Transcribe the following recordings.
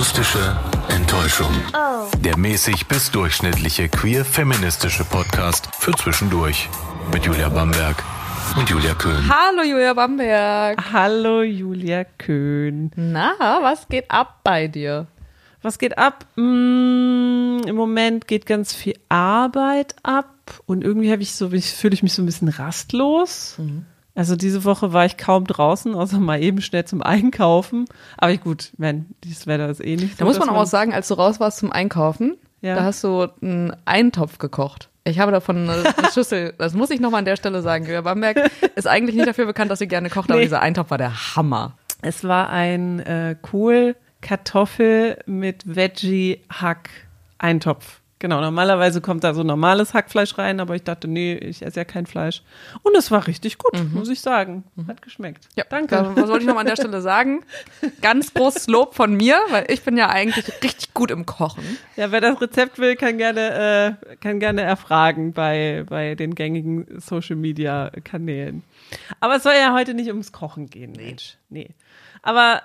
Akustische Enttäuschung. Der mäßig bis durchschnittliche queer-feministische Podcast für zwischendurch. Mit Julia Bamberg und Julia Köhn. Hallo Julia Bamberg. Hallo Julia Köhn. Na, was geht ab bei dir? Was geht ab? Mm, Im Moment geht ganz viel Arbeit ab und irgendwie habe ich so, fühle ich mich so ein bisschen rastlos. Also diese Woche war ich kaum draußen, außer mal eben schnell zum Einkaufen. Aber gut, wenn dieses Wetter ist eh nicht so. Da muss man auch sagen, als du raus warst zum Einkaufen, Ja. da hast du einen Eintopf gekocht. Ich habe davon eine, Schüssel, das muss ich nochmal an der Stelle sagen. Julia Bamberg ist eigentlich nicht dafür bekannt, dass sie gerne kocht, aber Nee. dieser Eintopf war der Hammer. Es war ein äh, Kohl, Kartoffel mit Veggie-Hack-Eintopf. Genau, normalerweise kommt da so normales Hackfleisch rein, aber ich dachte, nee, ich esse ja kein Fleisch. Und es war richtig gut, muss ich sagen. Hat geschmeckt. Ja, Danke. Da, was wollte ich nochmal an der Stelle sagen? Ganz großes Lob von mir, weil ich bin ja eigentlich richtig gut im Kochen. Ja, wer das Rezept will, kann gerne, äh, kann gerne erfragen bei, bei den gängigen Social Media Kanälen. Aber es soll ja heute nicht ums Kochen gehen, Mensch. Nee. Aber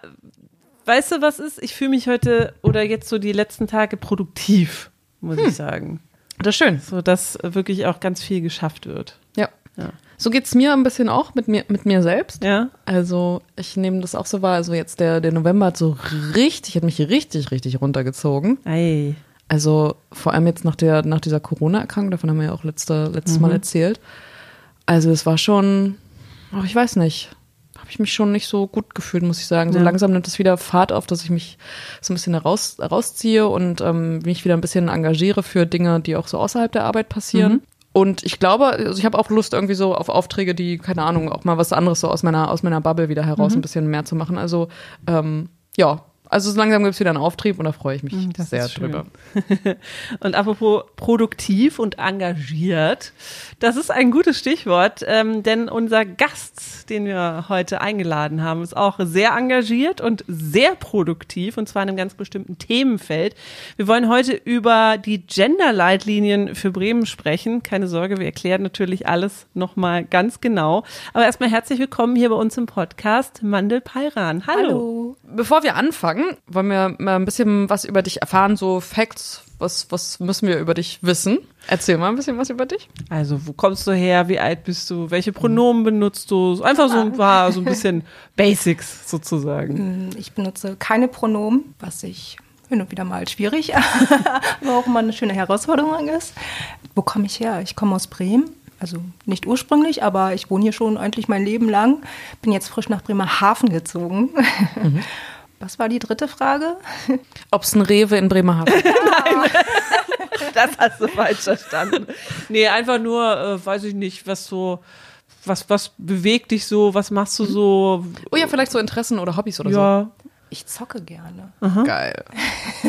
weißt du, was ist? Ich fühle mich heute oder jetzt so die letzten Tage produktiv, muss ich sagen. Das ist schön. So, dass wirklich auch ganz viel geschafft wird. Ja. Ja. So geht's mir ein bisschen auch mit mir, mit mir selbst. Ja? Also ich nehme das auch so wahr. Also jetzt der, der November hat so richtig, hat mich richtig, richtig runtergezogen. Ei. Also vor allem jetzt nach der, nach dieser Corona-Erkrankung, davon haben wir ja auch letzte, letztes Mal erzählt. Also es war schon, ach, ich weiß nicht, habe ich mich schon nicht so gut gefühlt, muss ich sagen. So Ja. langsam nimmt es wieder Fahrt auf, dass ich mich so ein bisschen heraus, rausziehe und ähm, mich wieder ein bisschen engagiere für Dinge, die auch so außerhalb der Arbeit passieren. Und ich glaube, also ich habe auch Lust irgendwie so auf Aufträge, die, keine Ahnung, auch mal was anderes so aus meiner, aus meiner Bubble wieder heraus ein bisschen mehr zu machen. Also ähm, ja, also so langsam gibt es wieder einen Auftrieb und da freue ich mich das sehr drüber. Und apropos produktiv und engagiert, das ist ein gutes Stichwort, ähm, denn unser Gast, den wir heute eingeladen haben, ist auch sehr engagiert und sehr produktiv und zwar in einem ganz bestimmten Themenfeld. Wir wollen heute über die Gender-Leitlinien für Bremen sprechen. Keine Sorge, wir erklären natürlich alles nochmal ganz genau. Aber erstmal herzlich willkommen hier bei uns im Podcast, Mandel Peiran. Hallo. Bevor wir anfangen, wollen wir mal ein bisschen was über dich erfahren, so Facts. Was, was müssen wir über dich wissen? Erzähl mal ein bisschen was über dich. Also, wo kommst du her? Wie alt bist du? Welche Pronomen benutzt du? Einfach so ein paar, so ein bisschen Basics sozusagen. Ich benutze keine Pronomen, was ich hin und wieder mal schwierig, aber auch immer eine schöne Herausforderung ist. Wo komme ich her? Ich komme aus Bremen. Also nicht ursprünglich, aber ich wohne hier schon eigentlich mein Leben lang. Bin jetzt frisch nach Bremerhaven gezogen. Was war die dritte Frage? Ob es ein Rewe in Bremerhaven gibt? Das hast du falsch verstanden. Nee, einfach nur, äh, weiß ich nicht, was so, was, was bewegt dich so? Was machst du so? Oh ja, vielleicht so Interessen oder Hobbys oder Ja, Ich zocke gerne. so. Geil.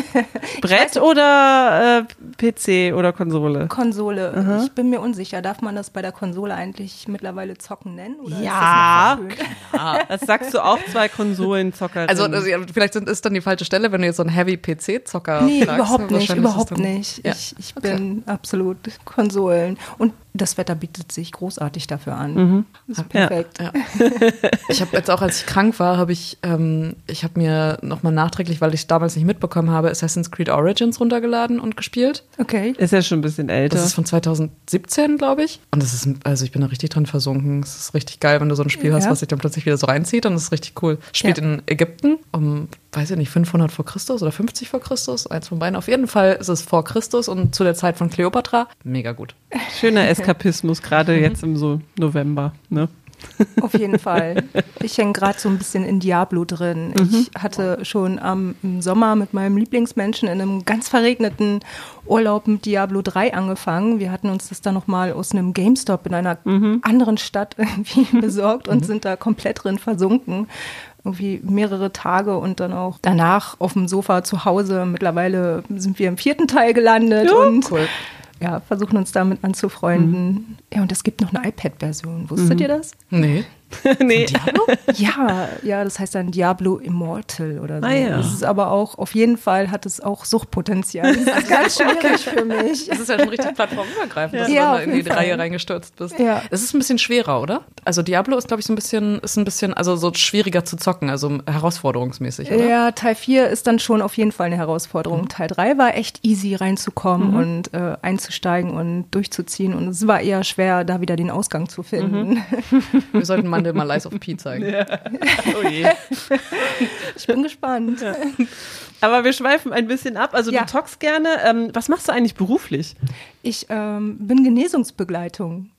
Brett oder äh, PC oder Konsole? Konsole. Ich bin mir unsicher. Darf man das bei der Konsole eigentlich mittlerweile zocken nennen? Oder Ja. Ist das? Das sagst du auch zwei Konsolenzockerinnen. Also, also ja, vielleicht sind, ist dann die falsche Stelle, wenn du jetzt so einen Heavy-PC-Zocker Nee, fragst. überhaupt nicht, Wahrscheinlich ist überhaupt dann- nicht. Ja. Ich, ich bin absolut Konsolen. Und das Wetter bietet sich großartig dafür an. Mhm. Das ist perfekt. Ja. Ich habe jetzt auch, als ich krank war, habe ich, ähm, ich habe mir nochmal nachträglich, weil ich es damals nicht mitbekommen habe, Assassin's Creed Origins runtergeladen und gespielt. Okay. ist ja schon ein bisschen älter. Das ist von 2017, glaube ich. Und das ist, also ich bin da richtig drin versunken. Es ist richtig geil, wenn du so ein Spiel hast, Ja. was sich dann plötzlich wieder so reinzieht. Und das ist richtig cool. Spielt Ja. in Ägypten um, weiß ich nicht, 500 vor Christus oder 50 vor Christus. Eins von beiden. Auf jeden Fall ist es vor Christus und zu der Zeit von Kleopatra. Mega gut. Schöner Eskapismus, gerade jetzt im so November. Ne? Auf jeden Fall. Ich hänge gerade so ein bisschen in Diablo drin. Ich hatte schon am im Sommer mit meinem Lieblingsmenschen in einem ganz verregneten Urlaub mit Diablo 3 angefangen. Wir hatten uns das dann nochmal aus einem GameStop in einer anderen Stadt irgendwie besorgt und sind da komplett drin versunken. Irgendwie mehrere Tage und dann auch danach auf dem Sofa zu Hause. Mittlerweile sind wir im vierten Teil gelandet und Cool. Ja, versuchen uns damit anzufreunden. Ja, und es gibt noch eine iPad-Version. Wusstet ihr das? Nee. nee. Diablo? Ja, ja, das heißt dann Diablo Immortal oder so. Ah, ja. Das ist aber auch, auf jeden Fall hat es auch Suchtpotenzial. Das ist ganz schwierig für mich. Das ist ja schon richtig plattformübergreifend, dass Ja, du dann in die. Reihe reingestürzt bist. Ja. Es ist ein bisschen schwerer, oder? Also Diablo ist, glaube ich, so ein bisschen, ist ein bisschen, also so schwieriger zu zocken, also herausforderungsmäßig, oder? Ja, Teil 4 ist dann schon auf jeden Fall eine Herausforderung. Teil 3 war echt easy reinzukommen und äh, einzusteigen und durchzuziehen. Und es war eher schwer, da wieder den Ausgang zu finden. Wir sollten Mandel mal Lies of P zeigen. Oh je. Ich bin gespannt. Aber wir schweifen ein bisschen ab. Also Ja. du talkst gerne. Ähm, was machst du eigentlich beruflich? Ich ähm, bin Genesungsbegleitung.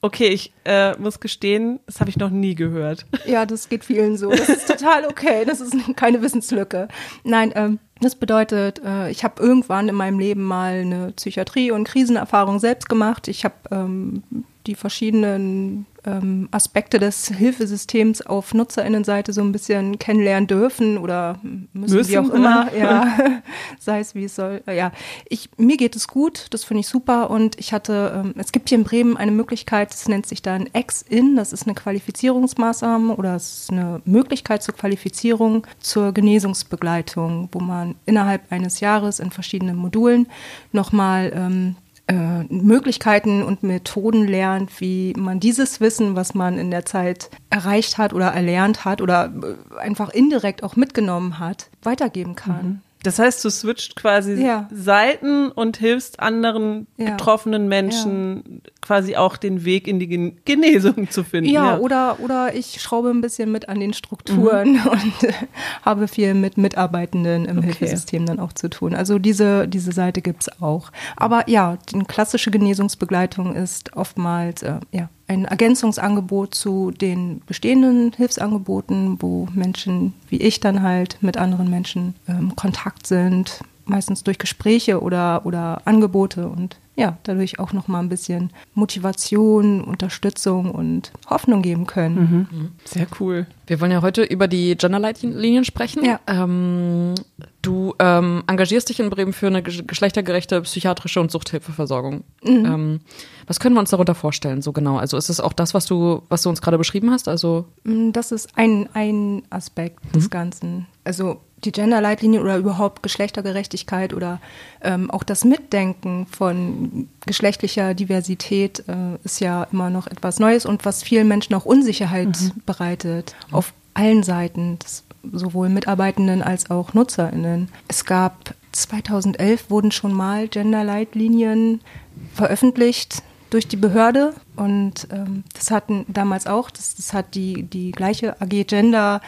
Okay, ich äh, muss gestehen, das habe ich noch nie gehört. Ja, das geht vielen so. Das ist total okay. Das ist keine Wissenslücke. Nein, ähm, das bedeutet, äh, ich habe irgendwann in meinem Leben mal eine Psychiatrie- und Krisenerfahrung selbst gemacht. Ich habe ähm, die verschiedenen ähm, Aspekte des Hilfesystems auf Nutzerinnenseite so ein bisschen kennenlernen dürfen oder müssen, Müssen, wie auch immer, ja, sei es wie es soll. Ja, ich, mir geht es gut, das finde ich super und ich hatte, ähm, es gibt hier in Bremen eine Möglichkeit, das nennt sich dann Ex-In, das ist eine Qualifizierungsmaßnahme oder es ist eine Möglichkeit zur Qualifizierung zur Genesungsbegleitung, wo man innerhalb eines Jahres in verschiedenen Modulen nochmal ähm, äh, Möglichkeiten und Methoden lernt, wie man dieses Wissen, was man in der Zeit erreicht hat oder erlernt hat oder äh, einfach indirekt auch mitgenommen hat, weitergeben kann. Das heißt, du switcht quasi Ja. Seiten und hilfst anderen Ja. betroffenen Menschen quasi auch den Weg in die Gen Genesung zu finden. Ja, Oder, oder ich schraube ein bisschen mit an den Strukturen und äh, habe viel mit Mitarbeitenden im Okay. Hilfesystem dann auch zu tun. Also diese, diese Seite gibt's auch. Aber ja, die klassische Genesungsbegleitung ist oftmals äh, ja, ein Ergänzungsangebot zu den bestehenden Hilfsangeboten, wo Menschen wie ich dann halt mit anderen Menschen ähm, Kontakt sind, meistens durch Gespräche oder, oder Angebote und ja, dadurch auch noch mal ein bisschen Motivation, Unterstützung und Hoffnung geben können. Sehr cool. Wir wollen ja heute über die Genderleitlinien sprechen. Ja. Ähm, du ähm, engagierst dich in Bremen für eine ge- geschlechtergerechte psychiatrische und Suchthilfeversorgung. Ähm, was können wir uns darunter vorstellen, so genau? Also ist es auch das, was du, was du uns gerade beschrieben hast? Also Mm, Das ist ein, ein Aspekt des Ganzen. Also die Genderleitlinie oder überhaupt Geschlechtergerechtigkeit oder ähm, auch das Mitdenken von geschlechtlicher Diversität äh, ist ja immer noch etwas Neues und was vielen Menschen auch Unsicherheit bereitet. Auf allen Seiten, das, sowohl Mitarbeitenden als auch NutzerInnen. Es gab 2011 wurden schon mal Genderleitlinien veröffentlicht durch die Behörde und ähm, das hatten damals auch, das, das hat die, die gleiche AG Gender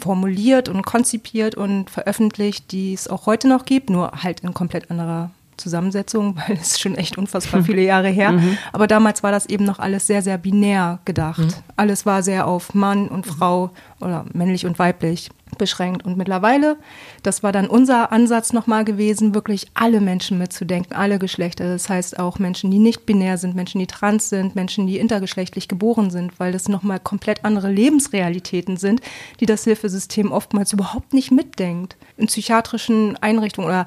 formuliert und konzipiert und veröffentlicht, die es auch heute noch gibt, nur halt in komplett anderer Zusammensetzung, weil es ist schon echt unfassbar viele Jahre her. Aber damals war das eben noch alles sehr, sehr binär gedacht. Alles war sehr auf Mann und Frau oder männlich und weiblich beschränkt. Und mittlerweile, das war dann unser Ansatz nochmal gewesen, wirklich alle Menschen mitzudenken, alle Geschlechter. Das heißt auch Menschen, die nicht binär sind, Menschen, die trans sind, Menschen, die intergeschlechtlich geboren sind, weil das nochmal komplett andere Lebensrealitäten sind, die das Hilfesystem oftmals überhaupt nicht mitdenkt. In psychiatrischen Einrichtungen oder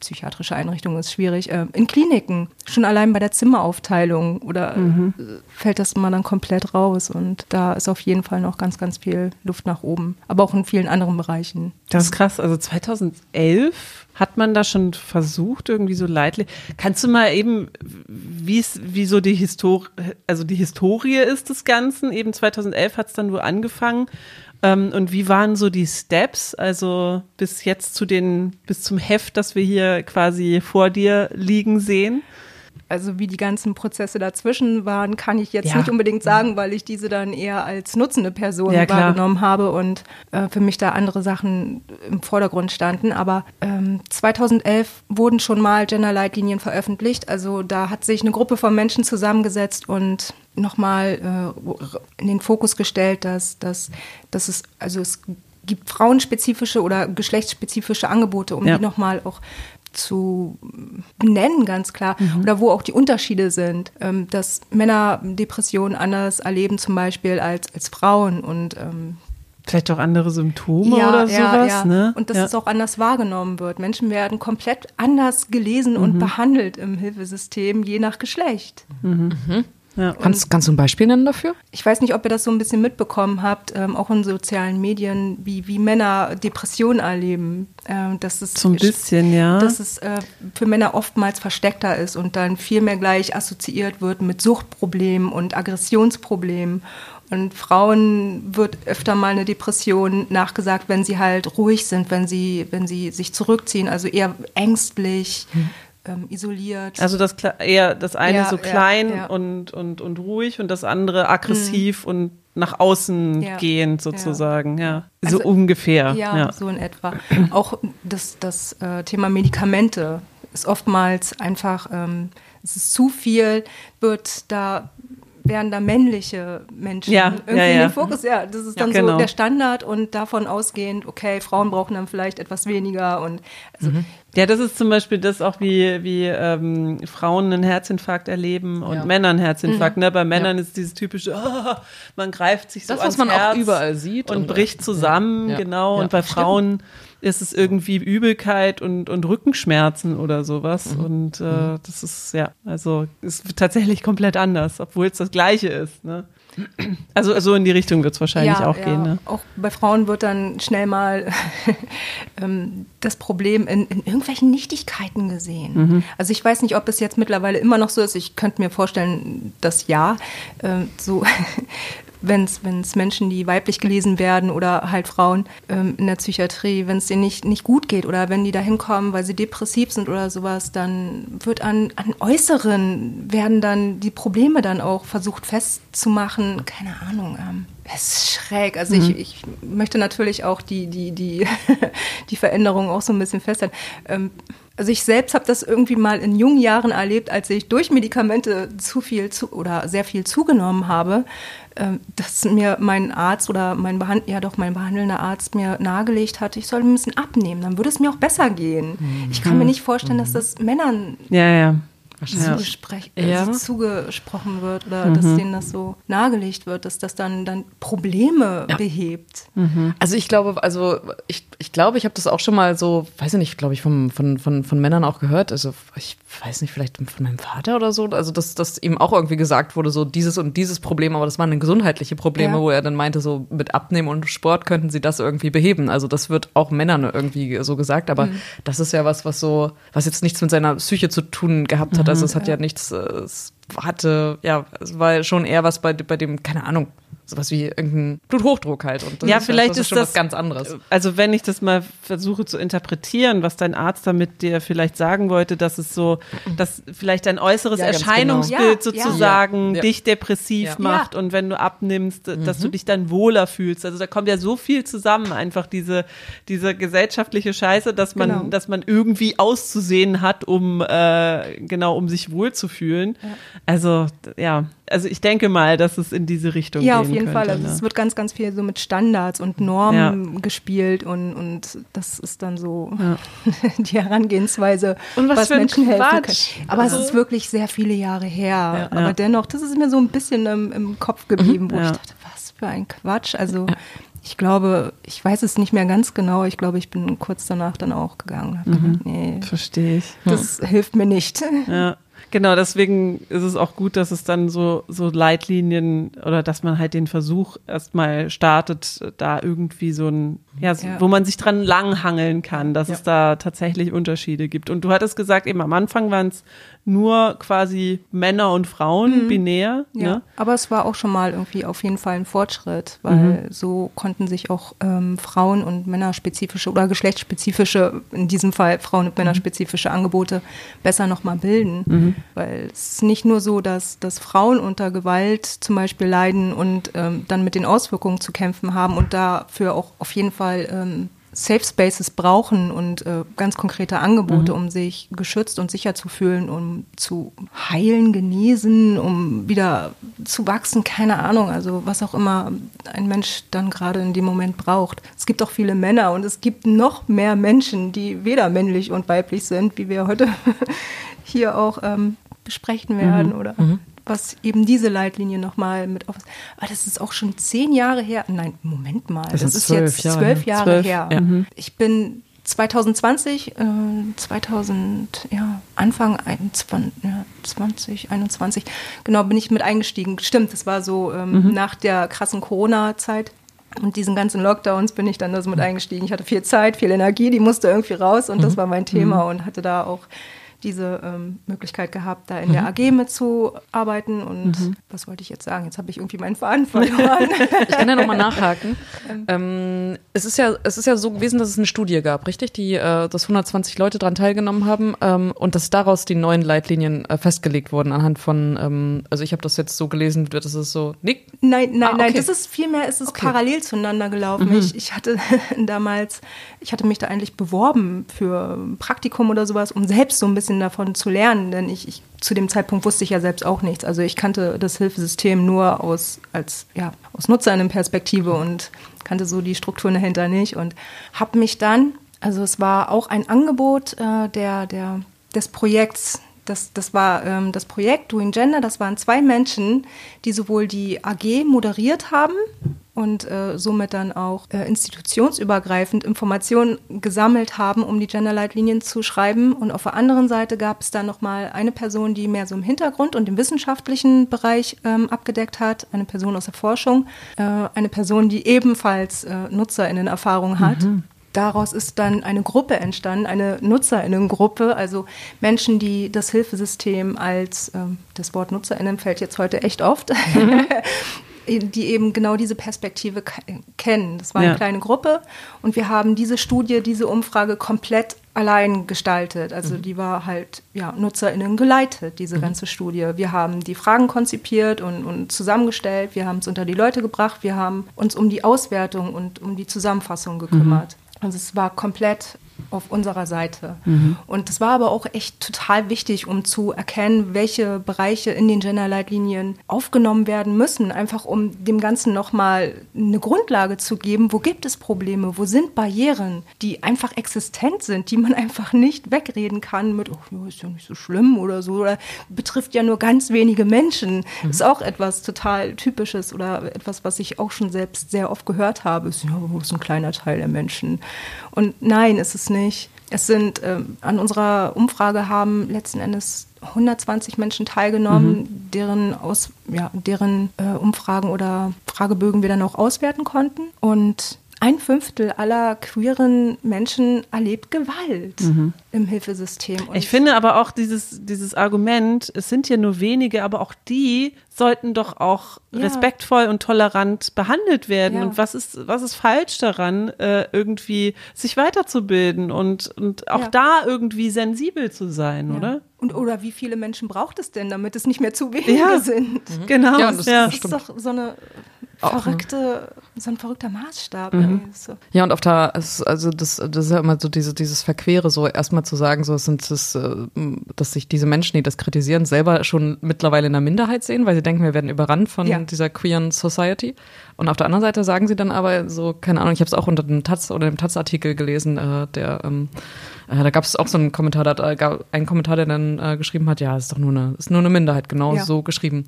psychiatrische Einrichtungen ist schwierig, äh, in Kliniken, schon allein bei der Zimmeraufteilung oder äh, fällt das mal dann komplett raus und da ist auf jeden Fall noch ganz, ganz viel Luft nach oben, aber auch in vielen anderen Bereichen. Das ist krass. Also 2011 hat man da schon versucht, irgendwie so leidlich. Kannst du mal eben, wie es, wie so die Historie, also die Historie ist des Ganzen? Eben 2011 hat es dann nur angefangen. Ähm, und wie waren so die Steps? Also bis jetzt zu den, bis zum Heft, das wir hier quasi vor dir liegen sehen? Also wie die ganzen Prozesse dazwischen waren, kann ich jetzt Ja. nicht unbedingt sagen, weil ich diese dann eher als nutzende Person Ja, wahrgenommen habe und äh, für mich da andere Sachen im Vordergrund standen. Aber ähm, 2011 wurden schon mal Genderleitlinien veröffentlicht. Also da hat sich eine Gruppe von Menschen zusammengesetzt und nochmal äh, in den Fokus gestellt, dass, dass, dass es, also es gibt frauenspezifische oder geschlechtsspezifische Angebote, um Ja. die nochmal auch zu benennen, ganz klar, oder wo auch die Unterschiede sind, ähm, dass Männer Depressionen anders erleben zum Beispiel als, als Frauen und ähm, Vielleicht auch andere Symptome oder sowas, ne? und dass ja. es auch anders wahrgenommen wird. Menschen werden komplett anders gelesen und behandelt im Hilfesystem, je nach Geschlecht. Ja. Kannst, kannst du ein Beispiel nennen dafür? Ich weiß nicht, ob ihr das so ein bisschen mitbekommen habt, ähm, auch in sozialen Medien, wie, wie Männer Depressionen erleben. Ähm, dass es, so ein bisschen, ja. Dass es äh, für Männer oftmals versteckter ist und dann viel mehr gleich assoziiert wird mit Suchtproblemen und Aggressionsproblemen. Und Frauen wird öfter mal eine Depression nachgesagt, wenn sie halt ruhig sind, wenn sie, wenn sie sich zurückziehen, also eher ängstlich. Hm ähm, isoliert. Also das eher das eine ja, so klein ja, ja. Und, und, und ruhig und das andere aggressiv mhm. und nach außen gehend sozusagen, ja. Also, so ungefähr. Ja, so in etwa. Auch das, das äh, Thema Medikamente ist oftmals einfach, ähm, es ist zu viel, wird da werden da männliche Menschen ja, irgendwie ja, ja. in den Fokus. Ja, das ist dann ja, genau. so der Standard und davon ausgehend, okay, Frauen brauchen dann vielleicht etwas weniger und also mhm. Ja, das ist zum Beispiel das auch, wie, wie ähm, Frauen einen Herzinfarkt erleben und ja. Männer einen Herzinfarkt. Mhm. Ne? Bei Männern ist dieses typische, oh, man greift sich so das, ans was man Herz auch überall sieht und, und bricht zusammen, genau. Und bei Frauen ist es irgendwie Übelkeit und, und Rückenschmerzen oder sowas. Mhm. Und äh, mhm. das ist, ja, also ist tatsächlich komplett anders, obwohl es das Gleiche ist. Ne? Also, also in die Richtung wird es wahrscheinlich ja, auch ja. gehen. Ne? Auch bei Frauen wird dann schnell mal ähm, das Problem in, in, irgendwelchen Nichtigkeiten gesehen. Mhm. Also ich weiß nicht, ob es jetzt mittlerweile immer noch so ist. Ich könnte mir vorstellen, dass ja. Ähm, so wenn es Menschen, die weiblich gelesen werden oder halt Frauen ähm, in der Psychiatrie, wenn es denen nicht, nicht gut geht oder wenn die da hinkommen, weil sie depressiv sind oder sowas, dann wird an, an Äußeren, werden dann die Probleme dann auch versucht festzumachen. Keine Ahnung. Ähm, es ist schräg. Also mhm. ich, ich möchte natürlich auch die, die, die, die Veränderung auch so ein bisschen festhalten. Ähm, also ich selbst habe das irgendwie mal in jungen Jahren erlebt, als ich durch Medikamente zu viel zu, oder sehr viel zugenommen habe, äh, dass mir mein Arzt oder mein Behand ja doch mein behandelnder Arzt mir nahegelegt hat, ich soll ein bisschen abnehmen, dann würde es mir auch besser gehen. Mhm. Ich kann mir nicht vorstellen, dass das Männern ja, ja Zugespräch, ja. also zugesprochen wird oder mhm. dass denen das so nahegelegt wird, dass das dann, dann Probleme ja. behebt. Mhm. Also ich glaube, also ich, ich glaube, ich habe das auch schon mal so, weiß ich nicht, glaube ich, vom, von, von, von Männern auch gehört. Also ich weiß nicht, vielleicht von meinem Vater oder so. Also dass, dass ihm auch irgendwie gesagt wurde, so dieses und dieses Problem, aber das waren gesundheitliche Probleme, ja. wo er dann meinte, so mit Abnehmen und Sport könnten sie das irgendwie beheben. Also das wird auch Männern irgendwie so gesagt, aber mhm. das ist ja was, was so, was jetzt nichts mit seiner Psyche zu tun gehabt hat also es hat ja, nichts, es hatte, ja, es war schon eher was bei, bei dem, keine Ahnung, sowas wie irgendein Bluthochdruck halt. Und ja, ist vielleicht das ist, schon das, was ganz anderes. Also wenn ich das mal versuche zu interpretieren, was dein Arzt damit dir vielleicht sagen wollte, dass es so, dass vielleicht dein äußeres ja, Erscheinungsbild genau. sozusagen ja. dich depressiv macht und wenn du abnimmst, dass mhm. du dich dann wohler fühlst. Also da kommt ja so viel zusammen, einfach diese, diese gesellschaftliche Scheiße, dass man, genau. dass man irgendwie auszusehen hat, um äh, genau, um sich wohlzufühlen. Also ja, also ich denke mal, dass es in diese Richtung ja, gehen jeden Fall. Also ne? es wird ganz, ganz viel so mit Standards und Normen ja. gespielt und, und das ist dann so ja. die Herangehensweise, und was, was Menschen helfen können. Aber also, es ist wirklich sehr viele Jahre her. Aber dennoch, das ist mir so ein bisschen im, im Kopf geblieben, wo ich dachte, was für ein Quatsch. Also ich glaube, ich weiß es nicht mehr ganz genau. Ich glaube, ich bin kurz danach dann auch gegangen. Mhm. Nee, Verstehe ich. Das hilft mir nicht. Ja. Genau, deswegen ist es auch gut, dass es dann so, so Leitlinien oder dass man halt den Versuch erstmal startet, da irgendwie so ein, ja, so, ja. wo man sich dran langhangeln kann, dass ja. es da tatsächlich Unterschiede gibt. Und du hattest gesagt, eben am Anfang waren es nur quasi Männer und Frauen mhm. binär. Ja, ne? aber es war auch schon mal irgendwie auf jeden Fall ein Fortschritt, weil mhm. so konnten sich auch ähm, Frauen- und Männerspezifische oder geschlechtsspezifische, in diesem Fall Frauen- und Männerspezifische Angebote besser nochmal bilden. Mhm. Weil es ist nicht nur so, dass, dass Frauen unter Gewalt zum Beispiel leiden und ähm, dann mit den Auswirkungen zu kämpfen haben und dafür auch auf jeden Fall ähm, Safe Spaces brauchen und äh, ganz konkrete Angebote, mhm. um sich geschützt und sicher zu fühlen, um zu heilen, genesen, um wieder zu wachsen, keine Ahnung, also was auch immer ein Mensch dann gerade in dem Moment braucht. Es gibt auch viele Männer und es gibt noch mehr Menschen, die weder männlich und weiblich sind, wie wir heute hier auch ähm, besprechen werden mhm. oder mhm was eben diese Leitlinie nochmal mit auf. Aber das ist auch schon zehn Jahre her. Nein, Moment mal. Das, das ist jetzt zwölf Jahre, zwölf Jahre zwölf, her. Ja. Mhm. Ich bin 2020, äh, 2000, ja, Anfang 21, ja, 2021, genau, bin ich mit eingestiegen. Stimmt, das war so ähm, mhm. nach der krassen Corona-Zeit. Und diesen ganzen Lockdowns bin ich dann da so mit eingestiegen. Ich hatte viel Zeit, viel Energie, die musste irgendwie raus und das mhm. war mein Thema mhm. und hatte da auch diese ähm, Möglichkeit gehabt, da in mhm. der AG mitzuarbeiten. Und mhm. was wollte ich jetzt sagen? Jetzt habe ich irgendwie meinen Faden verloren. ich kann ja nochmal nachhaken. Ähm. ähm, es, ist ja, es ist ja so gewesen, dass es eine Studie gab, richtig? Die, äh, dass 120 Leute daran teilgenommen haben ähm, und dass daraus die neuen Leitlinien äh, festgelegt wurden anhand von, ähm, also ich habe das jetzt so gelesen, das ist so, Nick? Nein, nein, ah, okay. nein, das ist vielmehr, ist es okay. parallel zueinander gelaufen. Mhm. Ich, ich hatte damals, ich hatte mich da eigentlich beworben für ein Praktikum oder sowas, um selbst so ein bisschen bisschen davon zu lernen, denn ich, ich zu dem Zeitpunkt wusste ich ja selbst auch nichts. Also ich kannte das Hilfesystem nur aus als ja aus Nutzerinnenperspektive und kannte so die Strukturen dahinter nicht und habe mich dann, also es war auch ein Angebot äh, der der des Projekts das, das war ähm, das Projekt Doing Gender. Das waren zwei Menschen, die sowohl die AG moderiert haben und äh, somit dann auch äh, institutionsübergreifend Informationen gesammelt haben, um die Genderleitlinien zu schreiben. Und auf der anderen Seite gab es dann nochmal eine Person, die mehr so im Hintergrund und im wissenschaftlichen Bereich ähm, abgedeckt hat, eine Person aus der Forschung, äh, eine Person, die ebenfalls äh, NutzerInnen-Erfahrung hat. Mhm daraus ist dann eine Gruppe entstanden, eine Nutzerinnengruppe, also Menschen, die das Hilfesystem als, äh, das Wort Nutzerinnen fällt jetzt heute echt oft, mhm. die eben genau diese Perspektive kennen. Das war eine ja. kleine Gruppe und wir haben diese Studie, diese Umfrage komplett allein gestaltet. Also mhm. die war halt ja, NutzerInnen geleitet, diese mhm. ganze Studie. Wir haben die Fragen konzipiert und, und zusammengestellt, wir haben es unter die Leute gebracht, wir haben uns um die Auswertung und um die Zusammenfassung gekümmert. Mhm. Also es war komplett auf unserer Seite. Mhm. Und das war aber auch echt total wichtig, um zu erkennen, welche Bereiche in den Genderleitlinien aufgenommen werden müssen, einfach um dem Ganzen nochmal eine Grundlage zu geben, wo gibt es Probleme, wo sind Barrieren, die einfach existent sind, die man einfach nicht wegreden kann mit, oh, ist ja nicht so schlimm oder so, oder betrifft ja nur ganz wenige Menschen. Mhm. Ist auch etwas total Typisches oder etwas, was ich auch schon selbst sehr oft gehört habe, ist ja, ist ein kleiner Teil der Menschen. Und nein, ist es nicht. Es sind, äh, an unserer Umfrage haben letzten Endes 120 Menschen teilgenommen, mhm. deren, aus, ja, deren äh, Umfragen oder Fragebögen wir dann auch auswerten konnten. Und ein Fünftel aller queeren Menschen erlebt Gewalt mhm. im Hilfesystem. Und ich finde aber auch dieses, dieses Argument, es sind ja nur wenige, aber auch die sollten doch auch ja. respektvoll und tolerant behandelt werden. Ja. Und was ist, was ist falsch daran, äh, irgendwie sich weiterzubilden und, und auch ja. da irgendwie sensibel zu sein, oder? Und oder wie viele Menschen braucht es denn, damit es nicht mehr zu wenige sind? Mhm. Genau. Ja, das, das ist doch so eine verrückte, so ein verrückter Maßstab. Mhm. So. Ja, und auf der, also das, das ist ja immer so diese, dieses Verquere, so erstmal zu sagen, so sind es, äh, dass sich diese Menschen, die das kritisieren, selber schon mittlerweile in der Minderheit sehen, weil sie denken, wir werden überrannt von ja. dieser queeren Society. Und auf der anderen Seite sagen sie dann aber so, keine Ahnung, ich habe es auch unter dem Taz oder dem Taz-Artikel gelesen, äh, der ähm, äh, da gab es auch so einen Kommentar, da gab einen Kommentar, der dann äh, geschrieben hat, ja, ist doch nur eine, ist nur eine Minderheit, genau ja. so geschrieben.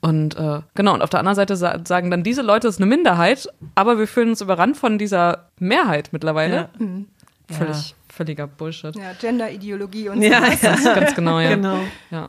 Und äh, genau, und auf der anderen Seite sa sagen dann diese Leute, es ist eine Minderheit, aber wir fühlen uns überrannt von dieser Mehrheit mittlerweile. Ja. Mhm. Völlig, ja. völliger Bullshit. Ja, Gender-Ideologie und so. Ja, ja. ganz genau, ja. Genau. Ja.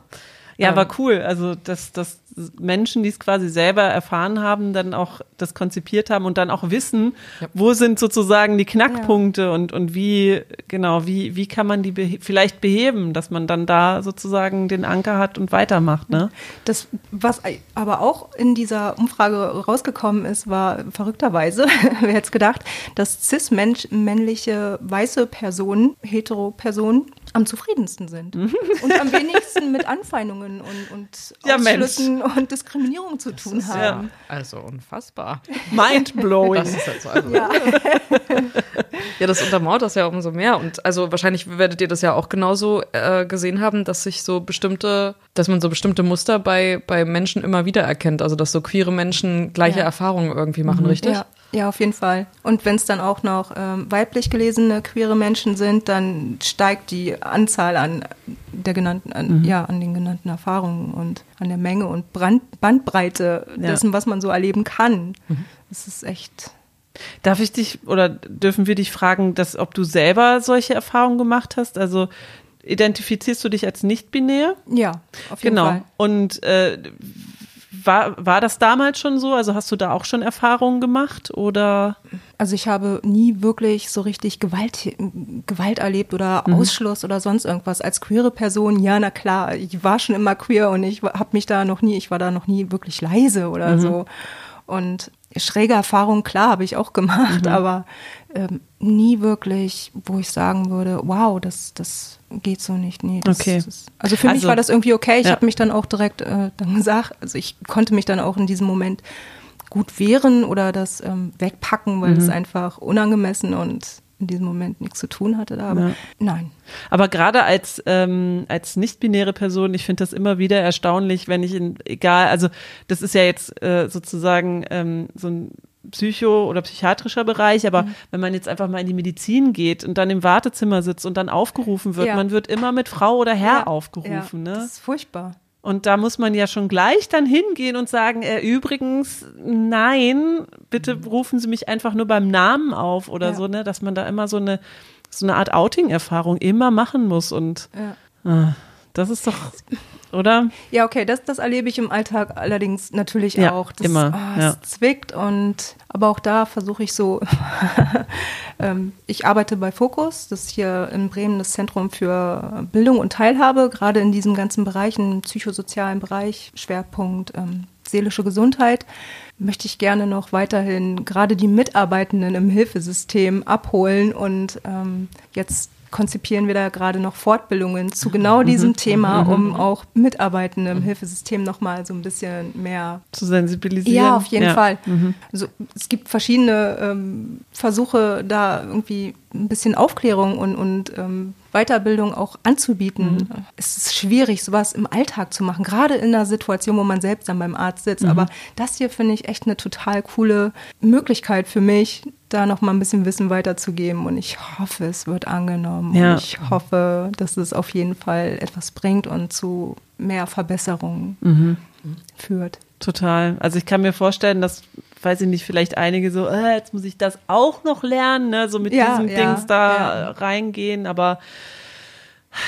Ja, ähm, war cool. Also, dass, dass Menschen, die es quasi selber erfahren haben, dann auch das konzipiert haben und dann auch wissen, ja. wo sind sozusagen die Knackpunkte ja. und, und wie, genau, wie, wie kann man die behe vielleicht beheben, dass man dann da sozusagen den Anker hat und weitermacht, ne? Das, was aber auch in dieser Umfrage rausgekommen ist, war verrückterweise, wer hätte es gedacht, dass cis-männliche weiße Personen, hetero Personen, am zufriedensten sind und am wenigsten mit Anfeindungen und, und ja, Ausschlüssen Mensch. und Diskriminierung zu tun ist, haben. Ja. Also unfassbar. Mindblowing. Das ist halt so. Also ja. ja, das untermauert das ja umso mehr. Und also wahrscheinlich werdet ihr das ja auch genauso äh, gesehen haben, dass sich so bestimmte, dass man so bestimmte Muster bei, bei Menschen immer wieder erkennt. Also dass so queere Menschen gleiche ja. Erfahrungen irgendwie machen, mhm. richtig? Ja. Ja, auf jeden Fall. Und wenn es dann auch noch ähm, weiblich gelesene queere Menschen sind, dann steigt die Anzahl an der genannten, an, mhm. ja, an den genannten Erfahrungen und an der Menge und Brand, Bandbreite dessen, ja. was man so erleben kann. Mhm. Das ist echt Darf ich dich oder dürfen wir dich fragen, dass, ob du selber solche Erfahrungen gemacht hast? Also identifizierst du dich als nicht-binär? Ja, auf jeden genau. Fall. Genau. Und äh, war, war das damals schon so? Also hast du da auch schon Erfahrungen gemacht oder? Also ich habe nie wirklich so richtig Gewalt, Gewalt erlebt oder mhm. Ausschluss oder sonst irgendwas. Als queere Person, ja, na klar, ich war schon immer queer und ich habe mich da noch nie, ich war da noch nie wirklich leise oder mhm. so. Und schräge Erfahrungen, klar, habe ich auch gemacht, mhm. aber ähm, nie wirklich, wo ich sagen würde, wow, das, das geht so nicht. Nee, das, okay. Das, also für also, mich war das irgendwie okay. Ich ja. habe mich dann auch direkt äh, dann gesagt, also ich konnte mich dann auch in diesem Moment gut wehren oder das ähm, wegpacken, weil es mhm. einfach unangemessen und in diesem Moment nichts zu tun hatte. Aber ja. nein. Aber gerade als, ähm, als nicht-binäre Person, ich finde das immer wieder erstaunlich, wenn ich in, egal, also das ist ja jetzt äh, sozusagen ähm, so ein Psycho- oder psychiatrischer Bereich, aber mhm. wenn man jetzt einfach mal in die Medizin geht und dann im Wartezimmer sitzt und dann aufgerufen wird, ja. man wird immer mit Frau oder Herr ja. aufgerufen. Ne? Das ist furchtbar. Und da muss man ja schon gleich dann hingehen und sagen, äh, übrigens, nein, bitte mhm. rufen Sie mich einfach nur beim Namen auf oder ja. so, ne, dass man da immer so eine, so eine Art Outing-Erfahrung immer machen muss und äh, das ist doch, oder? Ja, okay, das, das erlebe ich im Alltag allerdings natürlich ja, auch. Das, immer. Oh, ja. zwickt und aber auch da versuche ich so, ähm, ich arbeite bei Fokus, das ist hier in Bremen das Zentrum für Bildung und Teilhabe, gerade in diesem ganzen Bereich, im psychosozialen Bereich, Schwerpunkt ähm, seelische Gesundheit, möchte ich gerne noch weiterhin gerade die Mitarbeitenden im Hilfesystem abholen und ähm, jetzt konzipieren wir da gerade noch Fortbildungen zu genau mhm. diesem Thema, mhm. um auch Mitarbeitende im Hilfesystem nochmal so ein bisschen mehr zu sensibilisieren. Ja, auf jeden ja. Fall. Also, es gibt verschiedene ähm, Versuche, da irgendwie ein bisschen Aufklärung und, und ähm, Weiterbildung auch anzubieten. Mhm. Es ist schwierig, sowas im Alltag zu machen, gerade in einer Situation, wo man selbst dann beim Arzt sitzt. Mhm. Aber das hier finde ich echt eine total coole Möglichkeit für mich, da noch mal ein bisschen Wissen weiterzugeben. Und ich hoffe, es wird angenommen. Ja. Und ich hoffe, dass es auf jeden Fall etwas bringt und zu mehr Verbesserungen mhm. führt. Total. Also ich kann mir vorstellen, dass, weiß ich nicht, vielleicht einige so, äh, jetzt muss ich das auch noch lernen, ne? so mit ja, diesem ja, Dings da ja. reingehen, aber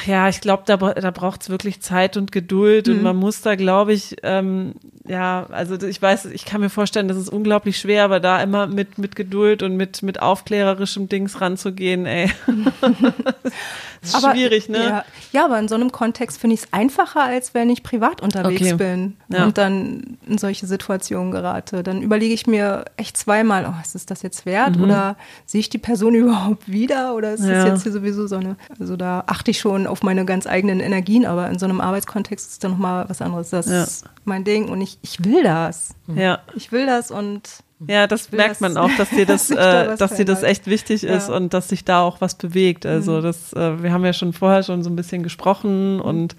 ja, ich glaube, da, da braucht es wirklich Zeit und Geduld mhm. und man muss da, glaube ich, ähm, ja, also ich weiß, ich kann mir vorstellen, das ist unglaublich schwer, aber da immer mit, mit Geduld und mit, mit aufklärerischem Dings ranzugehen, ey. ist aber, schwierig, ne? Ja, ja, aber in so einem Kontext finde ich es einfacher, als wenn ich privat unterwegs okay. bin ja. und dann in solche Situationen gerate. Dann überlege ich mir echt zweimal, oh, ist es das jetzt wert? Mhm. Oder sehe ich die Person überhaupt wieder? Oder ist ja. das jetzt hier sowieso so eine, also da achte ich schon auf meine ganz eigenen Energien, aber in so einem Arbeitskontext ist dann nochmal was anderes. Das ist mein Ding und ich ich, will das. Ja. Ich will das und ja, das merkt man auch, dass dir das, äh, dass dir das echt wichtig ja. ist und dass sich da auch was bewegt. Also mhm. das, äh, wir haben ja schon vorher schon so ein bisschen gesprochen und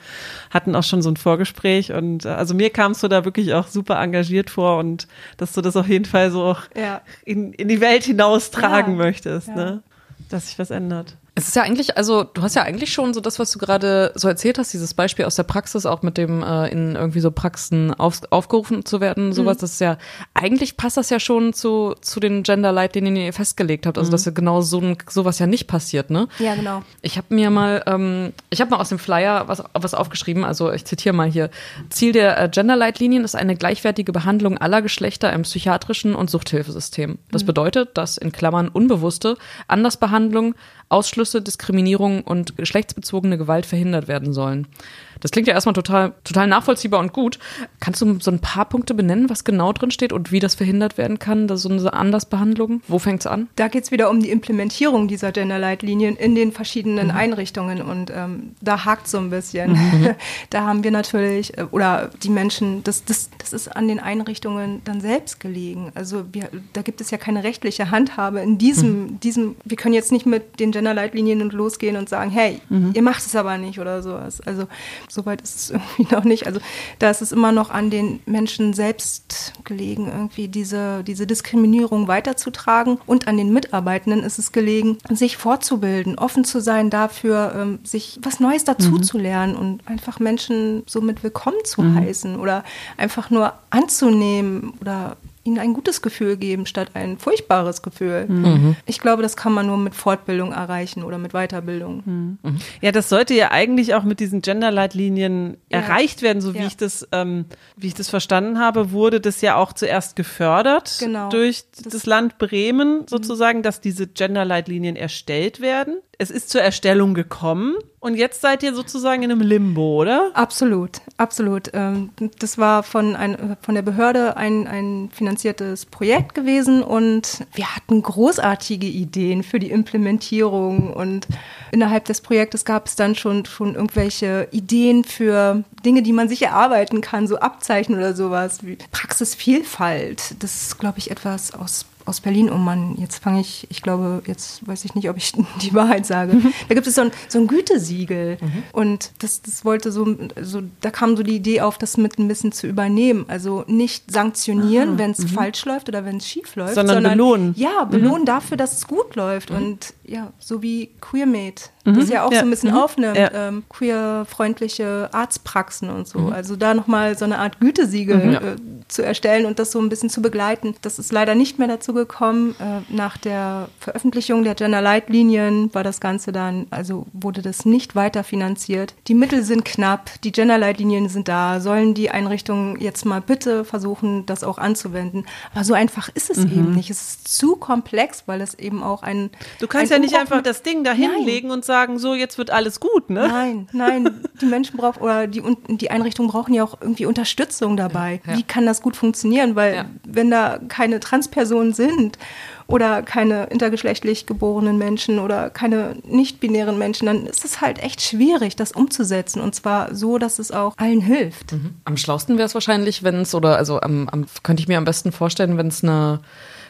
hatten auch schon so ein Vorgespräch und äh, also mir kamst du da wirklich auch super engagiert vor und dass du das auf jeden Fall so auch ja. in, in die Welt hinaustragen ja. möchtest, ne? Dass sich was ändert. Es ist ja eigentlich, also du hast ja eigentlich schon so das, was du gerade so erzählt hast, dieses Beispiel aus der Praxis, auch mit dem äh, in irgendwie so Praxen auf, aufgerufen zu werden, sowas, mhm. das ist ja, eigentlich passt das ja schon zu, zu den Gender-Leitlinien, die ihr festgelegt habt, also mhm. dass ja genau so ein, sowas ja nicht passiert, ne? Ja, genau. Ich habe mir mal, ähm, ich habe mal aus dem Flyer was, was aufgeschrieben, also ich zitiere mal hier, Ziel der äh, Gender-Leitlinien ist eine gleichwertige Behandlung aller Geschlechter im psychiatrischen und Suchthilfesystem. Das mhm. bedeutet, dass in Klammern unbewusste Andersbehandlung Ausschlüsse, Diskriminierung und geschlechtsbezogene Gewalt verhindert werden sollen. Das klingt ja erstmal total, total nachvollziehbar und gut. Kannst du so ein paar Punkte benennen, was genau drin steht und wie das verhindert werden kann, so eine Andersbehandlung? Wo fängt es an? Da geht es wieder um die Implementierung dieser Gender-Leitlinien in den verschiedenen mhm. Einrichtungen und ähm, da hakt so ein bisschen. Mhm. da haben wir natürlich, äh, oder die Menschen, das, das, das ist an den Einrichtungen dann selbst gelegen. Also wir, da gibt es ja keine rechtliche Handhabe in diesem, mhm. diesem, wir können jetzt nicht mit den Gender-Leitlinien losgehen und sagen, hey, mhm. ihr macht es aber nicht oder sowas. Also Soweit ist es irgendwie noch nicht. Also da ist es immer noch an den Menschen selbst gelegen, irgendwie diese, diese Diskriminierung weiterzutragen. Und an den Mitarbeitenden ist es gelegen, sich fortzubilden, offen zu sein dafür, ähm, sich was Neues dazu mhm. und einfach Menschen somit willkommen zu mhm. heißen oder einfach nur anzunehmen oder ihnen ein gutes Gefühl geben statt ein furchtbares Gefühl. Mhm. Ich glaube, das kann man nur mit Fortbildung erreichen oder mit Weiterbildung. Mhm. Ja, das sollte ja eigentlich auch mit diesen Genderleitlinien ja. erreicht werden, so wie ja. ich das, ähm, wie ich das verstanden habe, wurde das ja auch zuerst gefördert genau. durch das, das Land Bremen mhm. sozusagen, dass diese Genderleitlinien erstellt werden es ist zur Erstellung gekommen und jetzt seid ihr sozusagen in einem Limbo, oder? Absolut, absolut. Ähm, das war von, ein, von der Behörde ein, ein finanziertes Projekt gewesen und wir hatten großartige Ideen für die Implementierung und innerhalb des Projektes gab es dann schon, schon irgendwelche Ideen für Dinge, die man sich erarbeiten kann, so Abzeichen oder sowas, wie Praxisvielfalt. Das ist, glaube ich, etwas aus aus Berlin, oh Mann, jetzt fange ich, ich glaube, jetzt weiß ich nicht, ob ich die Wahrheit sage. Mhm. Da gibt es so ein, so ein Gütesiegel mhm. und das, das wollte so, so, da kam so die Idee auf, das mit ein bisschen zu übernehmen. Also nicht sanktionieren, wenn es mhm. falsch läuft oder wenn es schief läuft, sondern, sondern belohnen. Ja, belohnen mhm. dafür, dass es gut läuft mhm. und ja, so wie Queermate mhm. das ja auch ja. so ein bisschen mhm. aufnimmt, ja. ähm, queerfreundliche Arztpraxen und so. Mhm. Also da nochmal so eine Art Gütesiegel mhm. äh, zu erstellen und das so ein bisschen zu begleiten. Das ist leider nicht mehr dazu gekommen. Äh, nach der Veröffentlichung der Gender-Leitlinien war das Ganze dann, also wurde das nicht weiter finanziert. Die Mittel sind knapp, die Gender-Leitlinien sind da, sollen die Einrichtungen jetzt mal bitte versuchen, das auch anzuwenden. Aber so einfach ist es mhm. eben nicht. Es ist zu komplex, weil es eben auch ein. Du kannst ein ja nicht einfach das Ding da hinlegen und sagen, so jetzt wird alles gut, ne? Nein, nein. Die Menschen brauchen oder die, die Einrichtungen brauchen ja auch irgendwie Unterstützung dabei. Ja. Wie kann das gut funktionieren? Weil ja. wenn da keine Transpersonen sind oder keine intergeschlechtlich geborenen Menschen oder keine nicht-binären Menschen, dann ist es halt echt schwierig, das umzusetzen. Und zwar so, dass es auch allen hilft. Mhm. Am schlausten wäre es wahrscheinlich, wenn es, oder also am, am, könnte ich mir am besten vorstellen, wenn es eine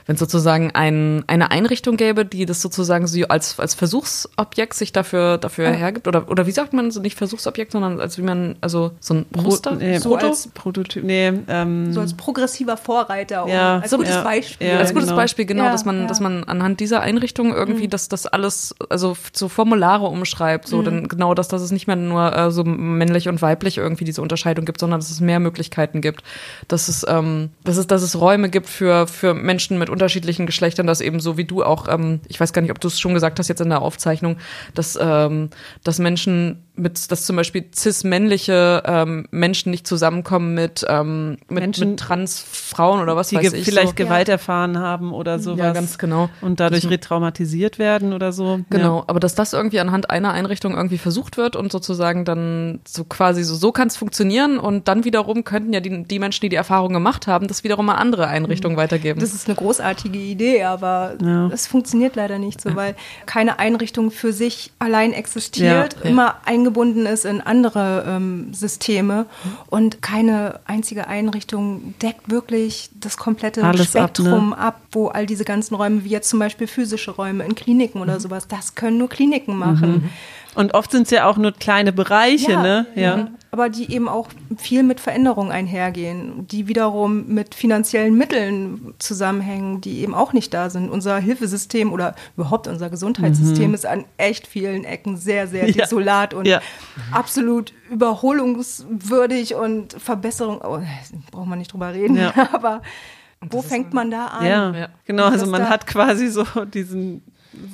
wenn es sozusagen ein, eine Einrichtung gäbe, die das sozusagen so als, als Versuchsobjekt sich dafür, dafür ja. hergibt, oder, oder wie sagt man so nicht Versuchsobjekt, sondern als wie man, also so ein Muster? Pro, nee, so als Prototyp, nee, ähm, so als progressiver Vorreiter, ja, als gutes ja, Beispiel. Ja, als gutes genau. Beispiel, genau, dass man, dass man anhand dieser Einrichtung irgendwie mhm. das, das alles, also so Formulare umschreibt, so, mhm. dann genau, dass, dass es nicht mehr nur äh, so männlich und weiblich irgendwie diese Unterscheidung gibt, sondern dass es mehr Möglichkeiten gibt, dass es, ähm, dass es, dass es Räume gibt für, für Menschen mit unterschiedlichen Geschlechtern, dass eben so wie du auch, ähm, ich weiß gar nicht, ob du es schon gesagt hast jetzt in der Aufzeichnung, dass, ähm, dass Menschen mit, dass zum Beispiel cis-männliche ähm, Menschen nicht zusammenkommen mit, ähm, mit, Menschen, mit Transfrauen oder was die weiß ich. vielleicht so. Gewalt ja. erfahren haben oder sowas. Ja, ganz genau. Und dadurch das, retraumatisiert werden oder so. Genau, ja. aber dass das irgendwie anhand einer Einrichtung irgendwie versucht wird und sozusagen dann so quasi so, so kann es funktionieren und dann wiederum könnten ja die, die Menschen, die die Erfahrung gemacht haben, das wiederum mal andere Einrichtungen mhm. weitergeben. Das ist eine großartige Idee, aber es funktioniert leider nicht so, weil keine Einrichtung für sich allein existiert, immer ein eingebunden ist in andere ähm, Systeme und keine einzige Einrichtung deckt wirklich das komplette Alles Spektrum ab, ne? ab, wo all diese ganzen Räume, wie jetzt zum Beispiel physische Räume in Kliniken oder mhm. sowas, das können nur Kliniken machen. Mhm. Und oft sind es ja auch nur kleine Bereiche, ja, ne? Ja. ja. Aber die eben auch viel mit Veränderungen einhergehen, die wiederum mit finanziellen Mitteln zusammenhängen, die eben auch nicht da sind. Unser Hilfesystem oder überhaupt unser Gesundheitssystem mhm. ist an echt vielen Ecken sehr, sehr ja. desolat und absolut überholungswürdig und Verbesserung. Oh, braucht man nicht drüber reden, aber wo fängt man da an? Ja, genau. Also man hat quasi so diesen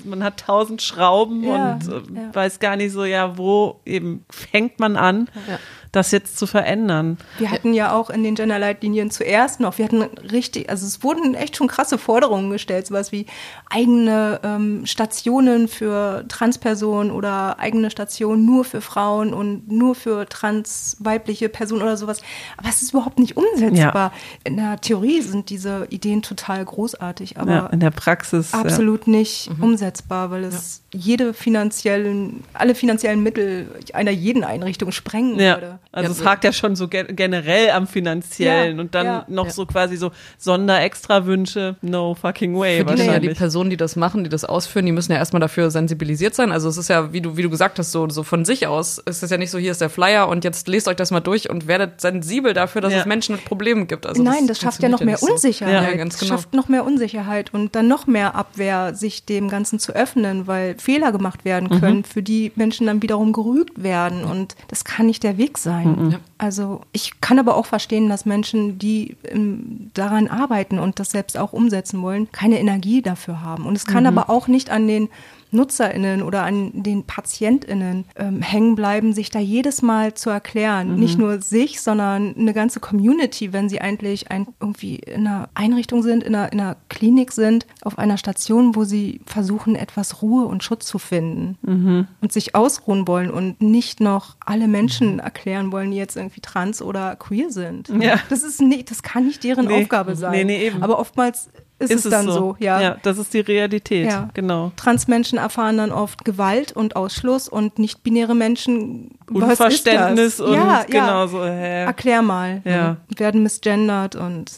man hat tausend Schrauben ja, und äh, ja. weiß gar nicht so, ja, wo eben fängt man an. Ja das jetzt zu verändern. Wir hatten ja auch in den Genderleitlinien zuerst noch, wir hatten richtig, also es wurden echt schon krasse Forderungen gestellt, sowas wie eigene ähm, Stationen für Transpersonen oder eigene Stationen nur für Frauen und nur für transweibliche Personen oder sowas. Aber es ist überhaupt nicht umsetzbar. Ja. In der Theorie sind diese Ideen total großartig, aber ja, in der Praxis absolut ja. nicht mhm. umsetzbar, weil es jede finanziellen, alle finanziellen Mittel einer jeden Einrichtung sprengen würde. Also ja, es hakt ja schon so generell am finanziellen ja, und dann ja, noch so quasi so Sonder-Extra-Wünsche, no fucking way Für wahrscheinlich. Die, die Personen, die das machen, die das ausführen, die müssen ja erstmal dafür sensibilisiert sein. Also es ist ja, wie du, wie du gesagt hast, so, so von sich aus ist es ja nicht so, hier ist der Flyer und jetzt lest euch das mal durch und werdet sensibel dafür, dass es Menschen mit Problemen gibt. Also Nein, das, das schafft ja noch mehr Unsicherheit. Ja, ganz genau. Das schafft noch mehr Unsicherheit und dann noch mehr Abwehr, sich dem Ganzen zu öffnen, weil Fehler gemacht werden können, mhm. für die Menschen dann wiederum gerügt werden und das kann nicht der Weg sein sein. Mhm. Also ich kann aber auch verstehen, dass Menschen, die ähm, daran arbeiten und das selbst auch umsetzen wollen, keine Energie dafür haben. Und es kann mhm. aber auch nicht an den NutzerInnen oder an den PatientInnen ähm, hängen bleiben, sich da jedes Mal zu erklären. Mhm. Nicht nur sich, sondern eine ganze Community, wenn sie eigentlich ein, irgendwie in einer Einrichtung sind, in einer, in einer Klinik sind, auf einer Station, wo sie versuchen, etwas Ruhe und Schutz zu finden mhm. und sich ausruhen wollen und nicht noch alle Menschen erklären wollen, die jetzt irgendwie trans oder queer sind. Ja. Das ist nicht, das kann nicht deren nee. Aufgabe sein. Nee, nee, eben. Aber oftmals ist, ist es dann so. so. ja. Ja, das ist die Realität, ja. genau. Transmenschen erfahren dann oft Gewalt und Ausschluss und nicht-binäre Menschen Unverständnis und ja, genau so. Hä? Erklär mal. Ja. Werden misgendert und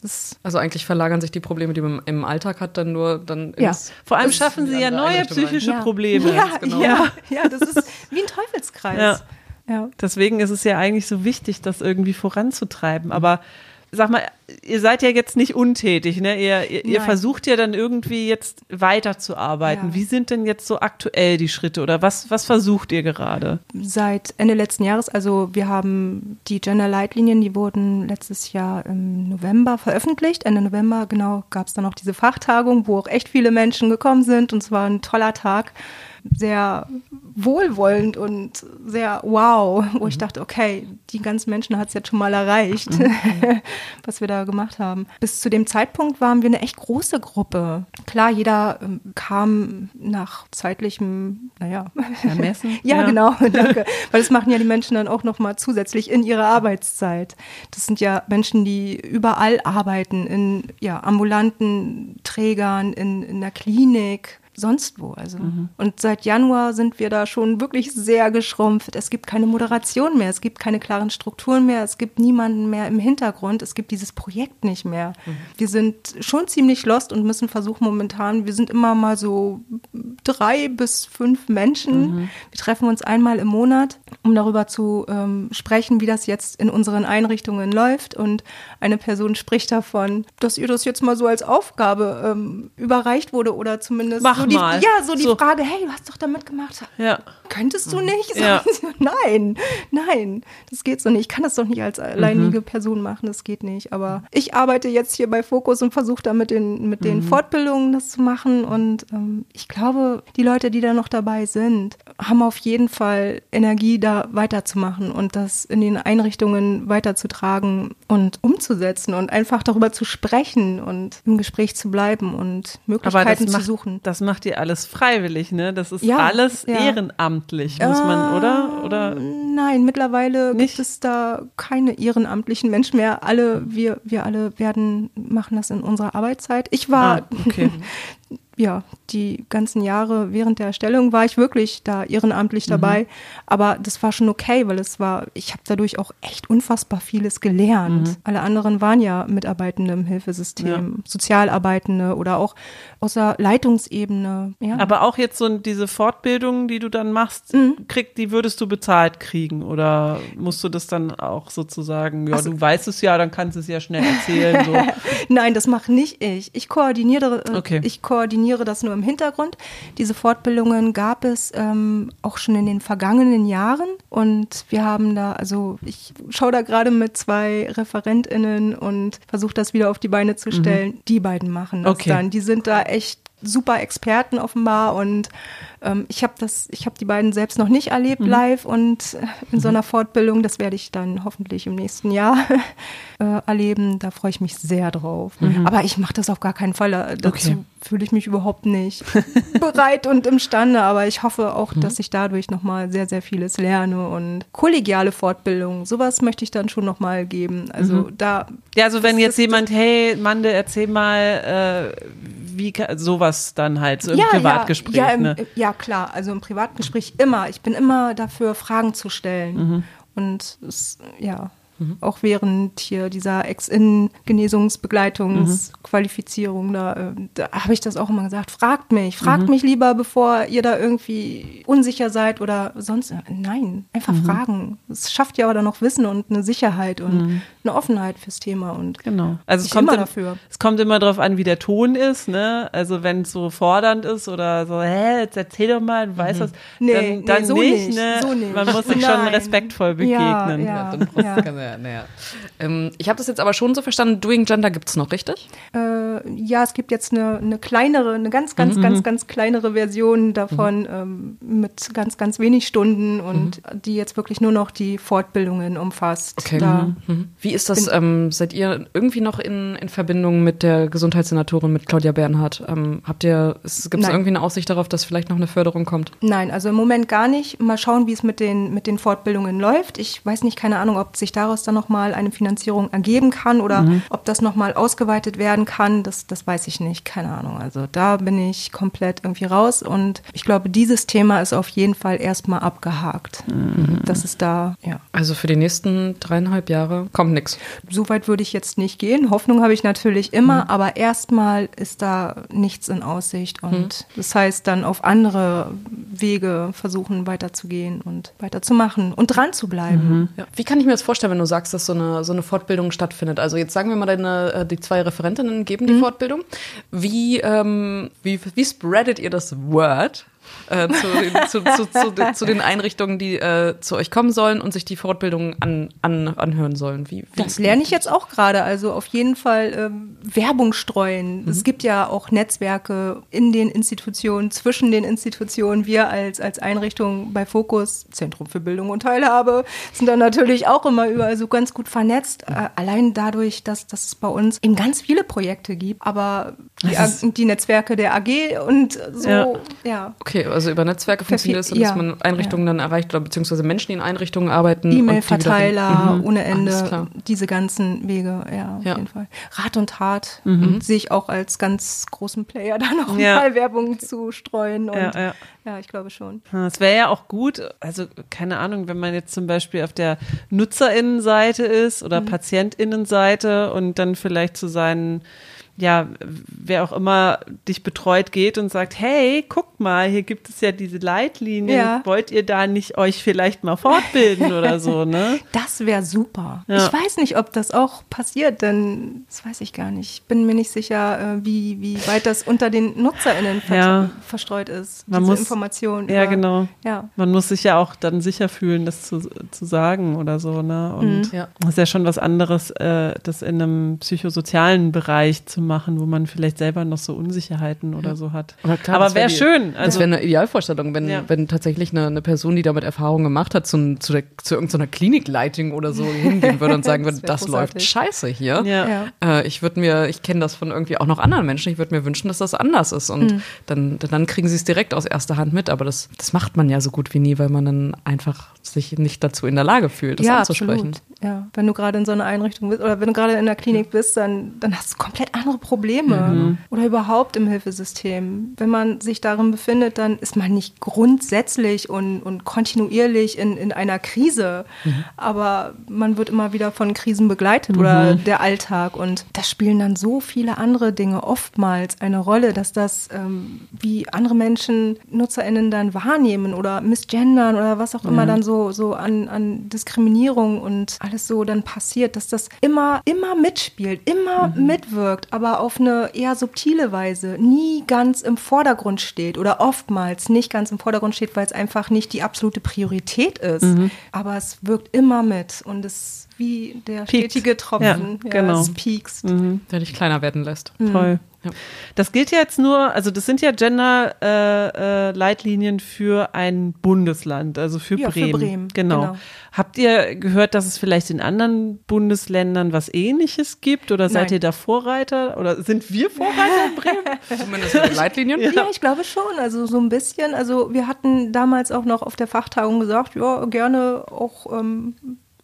Also eigentlich verlagern sich die Probleme, die man im Alltag hat, dann nur dann ja. Vor allem schaffen sie ja neue psychische ja. Probleme. Ja, genau. ja, ja, das ist wie ein Teufelskreis. Ja. Ja. Deswegen ist es ja eigentlich so wichtig, das irgendwie voranzutreiben. Aber sag mal, ihr seid ja jetzt nicht untätig, ne? Ihr, ihr, ihr versucht ja dann irgendwie jetzt weiterzuarbeiten. Ja. Wie sind denn jetzt so aktuell die Schritte oder was, was versucht ihr gerade? Seit Ende letzten Jahres, also wir haben die Gender-Leitlinien, die wurden letztes Jahr im November veröffentlicht. Ende November, genau, gab es dann auch diese Fachtagung, wo auch echt viele Menschen gekommen sind und es war ein toller Tag sehr wohlwollend und sehr wow, wo mhm. ich dachte, okay, die ganzen Menschen hat es jetzt schon mal erreicht, mhm. was wir da gemacht haben. Bis zu dem Zeitpunkt waren wir eine echt große Gruppe. Klar, jeder ähm, kam nach zeitlichem, naja, Ermessen. ja, ja, genau, danke. Weil das machen ja die Menschen dann auch nochmal zusätzlich in ihrer Arbeitszeit. Das sind ja Menschen, die überall arbeiten, in ja, ambulanten Trägern, in, in der Klinik, sonst wo. Also. Mhm. Und seit Januar sind wir da schon wirklich sehr geschrumpft. Es gibt keine Moderation mehr, es gibt keine klaren Strukturen mehr, es gibt niemanden mehr im Hintergrund, es gibt dieses Projekt nicht mehr. Mhm. Wir sind schon ziemlich lost und müssen versuchen momentan, wir sind immer mal so drei bis fünf Menschen. Mhm. Wir treffen uns einmal im Monat, um darüber zu ähm, sprechen, wie das jetzt in unseren Einrichtungen läuft. Und eine Person spricht davon, dass ihr das jetzt mal so als Aufgabe ähm, überreicht wurde oder zumindest Mach so die, mal. Ja, so die so. Frage, hey, du hast doch damit gemacht. Ja. Könntest du nicht? Ja. nein, nein, das geht so nicht. Ich kann das doch nicht als alleinige mhm. Person machen, das geht nicht. Aber ich arbeite jetzt hier bei Fokus und versuche da mit den, mit den mhm. Fortbildungen das zu machen. Und ähm, ich glaube, die Leute, die da noch dabei sind, haben auf jeden Fall Energie, da weiterzumachen und das in den Einrichtungen weiterzutragen und umzusetzen und einfach darüber zu sprechen und im Gespräch zu bleiben und Möglichkeiten zu macht, suchen. Das macht ihr alles freiwillig, ne? Das ist ja, alles ja. Ehrenamtlich, muss äh, man, oder? oder? Nein, mittlerweile nicht? gibt es da keine ehrenamtlichen Menschen mehr. Alle, wir, wir alle werden, machen das in unserer Arbeitszeit. Ich war ah, okay. ja, die ganzen Jahre während der Erstellung war ich wirklich da ehrenamtlich dabei. Mhm. Aber das war schon okay, weil es war, ich habe dadurch auch echt unfassbar vieles gelernt. Mhm. Alle anderen waren ja Mitarbeitende im Hilfesystem, ja. Sozialarbeitende oder auch aus der Leitungsebene. Ja. Aber auch jetzt so diese Fortbildung, die du dann machst, mhm. krieg, die würdest du bezahlt kriegen oder musst du das dann auch sozusagen, ja, also, du weißt es ja, dann kannst du es ja schnell erzählen. So. Nein, das mache nicht ich. Ich koordiniere, äh, okay. ich koordiniere koordiniere das nur im Hintergrund. Diese Fortbildungen gab es ähm, auch schon in den vergangenen Jahren und wir haben da, also ich schaue da gerade mit zwei ReferentInnen und versuche das wieder auf die Beine zu stellen. Mhm. Die beiden machen das okay. dann. Die sind da echt super Experten offenbar und ähm, ich habe das, ich habe die beiden selbst noch nicht erlebt mhm. live und äh, in so mhm. einer Fortbildung, das werde ich dann hoffentlich im nächsten Jahr äh, erleben. Da freue ich mich sehr drauf. Mhm. Aber ich mache das auf gar keinen Fall. Äh, dazu okay. fühle ich mich überhaupt nicht bereit und imstande. Aber ich hoffe auch, mhm. dass ich dadurch nochmal sehr, sehr vieles lerne und kollegiale Fortbildung, sowas möchte ich dann schon nochmal geben. Also mhm. da. Ja, also wenn jetzt jemand, hey, Mande, erzähl mal, äh, wie sowas dann halt so im ja, Privatgespräch. Ja, ja, im, ne? ja, klar, also im Privatgespräch immer. Ich bin immer dafür, Fragen zu stellen. Mhm. Und es, ja, Mhm. Auch während hier dieser Ex-In-Genesungsbegleitungsqualifizierung, mhm. da, äh, da habe ich das auch immer gesagt, fragt mich, fragt mhm. mich lieber, bevor ihr da irgendwie unsicher seid oder sonst. Nein, einfach mhm. fragen. Es schafft ja aber dann noch Wissen und eine Sicherheit und mhm. eine Offenheit fürs Thema und genau. Also es kommt immer dafür. Es kommt immer darauf an, wie der Ton ist, ne? Also wenn es so fordernd ist oder so, hä, jetzt erzähl doch mal, du weißt mhm. was, nee, dann, dann nee, so nicht, nicht, ne? So nicht. Man muss sich schon respektvoll begegnen. Ja, ja, ja naja, naja. Ähm, ich habe das jetzt aber schon so verstanden, Doing Gender gibt es noch, richtig? Äh, ja, es gibt jetzt eine, eine kleinere, eine ganz, ganz, mhm. ganz, ganz kleinere Version davon mhm. ähm, mit ganz, ganz wenig Stunden und mhm. die jetzt wirklich nur noch die Fortbildungen umfasst. Okay. Da mhm. Mhm. Wie ist das? Ähm, seid ihr irgendwie noch in, in Verbindung mit der Gesundheitssenatorin, mit Claudia Bernhardt? Ähm, habt ihr, gibt es irgendwie eine Aussicht darauf, dass vielleicht noch eine Förderung kommt? Nein, also im Moment gar nicht. Mal schauen, wie es mit den, mit den Fortbildungen läuft. Ich weiß nicht, keine Ahnung, ob sich daraus daraus dann nochmal eine Finanzierung ergeben kann oder mhm. ob das nochmal ausgeweitet werden kann, das, das weiß ich nicht, keine Ahnung. Also da bin ich komplett irgendwie raus und ich glaube, dieses Thema ist auf jeden Fall erstmal abgehakt. Mhm. Das ist da, ja. Also für die nächsten dreieinhalb Jahre kommt nichts. So weit würde ich jetzt nicht gehen. Hoffnung habe ich natürlich immer, mhm. aber erstmal ist da nichts in Aussicht und mhm. das heißt dann auf andere Wege versuchen weiterzugehen und weiterzumachen und dran zu bleiben. Mhm. Ja. Wie kann ich mir das vorstellen, wenn du sagst, dass so eine, so eine Fortbildung stattfindet? Also jetzt sagen wir mal, deine, äh, die zwei Referentinnen geben die mhm. Fortbildung. Wie, ähm, wie, wie spreadet ihr das Word? Äh, zu, zu, zu, zu, den Einrichtungen, die äh, zu euch kommen sollen und sich die Fortbildung an, an, anhören sollen. Wie, wie das lerne ich jetzt auch gerade. Also auf jeden Fall ähm, Werbung streuen. Mhm. Es gibt ja auch Netzwerke in den Institutionen, zwischen den Institutionen. Wir als, als Einrichtung bei Fokus, Zentrum für Bildung und Teilhabe, sind dann natürlich auch immer überall so ganz gut vernetzt. Äh, allein dadurch, dass, dass es bei uns eben ganz viele Projekte gibt, aber die, die Netzwerke der AG und so, ja. ja. Okay, Okay, also über Netzwerke funktioniert es, so, dass ja, man Einrichtungen ja. dann erreicht oder beziehungsweise Menschen, die in Einrichtungen arbeiten. E-Mail-Verteiler mhm. ohne Ende, diese ganzen Wege, ja, auf ja. jeden Fall. Rat und Tat mhm. sehe ich auch als ganz großen Player da noch mal Werbung zu streuen und ja, ja. ich glaube schon. Es wäre ja auch gut, also keine Ahnung, wenn man jetzt zum Beispiel auf der Nutzerinnenseite ist oder mhm. Patientinnenseite und dann vielleicht zu seinen ja, wer auch immer dich betreut, geht und sagt, hey, guck mal, hier gibt es ja diese Leitlinien, ja. wollt ihr da nicht euch vielleicht mal fortbilden oder so, ne? Das wäre super. Ja. Ich weiß nicht, ob das auch passiert, denn das weiß ich gar nicht. Ich bin mir nicht sicher, äh, wie, wie weit das unter den NutzerInnen ja. verstreut ist, Man diese muss, Information. Ja, über, genau. Ja. Man muss sich ja auch dann sicher fühlen, das zu, zu sagen oder so, ne? Und mhm. das ist ja schon was anderes, äh, das in einem psychosozialen Bereich zu machen, wo man vielleicht selber noch so Unsicherheiten oder so hat. Aber, klar, Aber wäre schön. Also, das wäre eine Idealvorstellung, wenn, ja. wenn tatsächlich eine, eine Person, die damit Erfahrung gemacht hat, zu, zu, der, zu irgendeiner Klinikleitung oder so hingehen würde und sagen würde, das, das läuft scheiße hier. Ja. Äh, ich würde mir, ich kenne das von irgendwie auch noch anderen Menschen, ich würde mir wünschen, dass das anders ist. Und mhm. dann, dann kriegen sie es direkt aus erster Hand mit. Aber das, das macht man ja so gut wie nie, weil man dann einfach sich nicht dazu in der Lage fühlt, das ja, anzusprechen. Absolut. Ja, wenn du gerade in so einer Einrichtung bist oder wenn du gerade in der Klinik bist, dann, dann hast du komplett andere Probleme. Mhm. Oder überhaupt im Hilfesystem. Wenn man sich darin befindet, dann ist man nicht grundsätzlich und, und kontinuierlich in, in einer Krise. Mhm. Aber man wird immer wieder von Krisen begleitet mhm. oder der Alltag. Und da spielen dann so viele andere Dinge oftmals eine Rolle, dass das, ähm, wie andere Menschen, NutzerInnen dann wahrnehmen oder misgendern oder was auch immer dann so, so an, an Diskriminierung und alles alles so dann passiert, dass das immer, immer mitspielt, immer mhm. mitwirkt, aber auf eine eher subtile Weise, nie ganz im Vordergrund steht oder oftmals nicht ganz im Vordergrund steht, weil es einfach nicht die absolute Priorität ist. Mhm. Aber es wirkt immer mit und es wie der Piekt. stetige Tropfen, ja, ja, genau. es piekst. Mhm. Der dich kleiner werden lässt. Mhm. Toll. Ja. Das gilt ja jetzt nur, also das sind ja Gender-Leitlinien äh, äh, für ein Bundesland, also für ja, Bremen. Für Bremen. Genau. genau. Habt ihr gehört, dass es vielleicht in anderen Bundesländern was ähnliches gibt oder seid Nein. ihr da Vorreiter oder sind wir Vorreiter in Bremen? Zumindest mit Leitlinien? Ja. ja, ich glaube schon, also so ein bisschen. Also wir hatten damals auch noch auf der Fachtagung gesagt, ja, gerne auch ähm,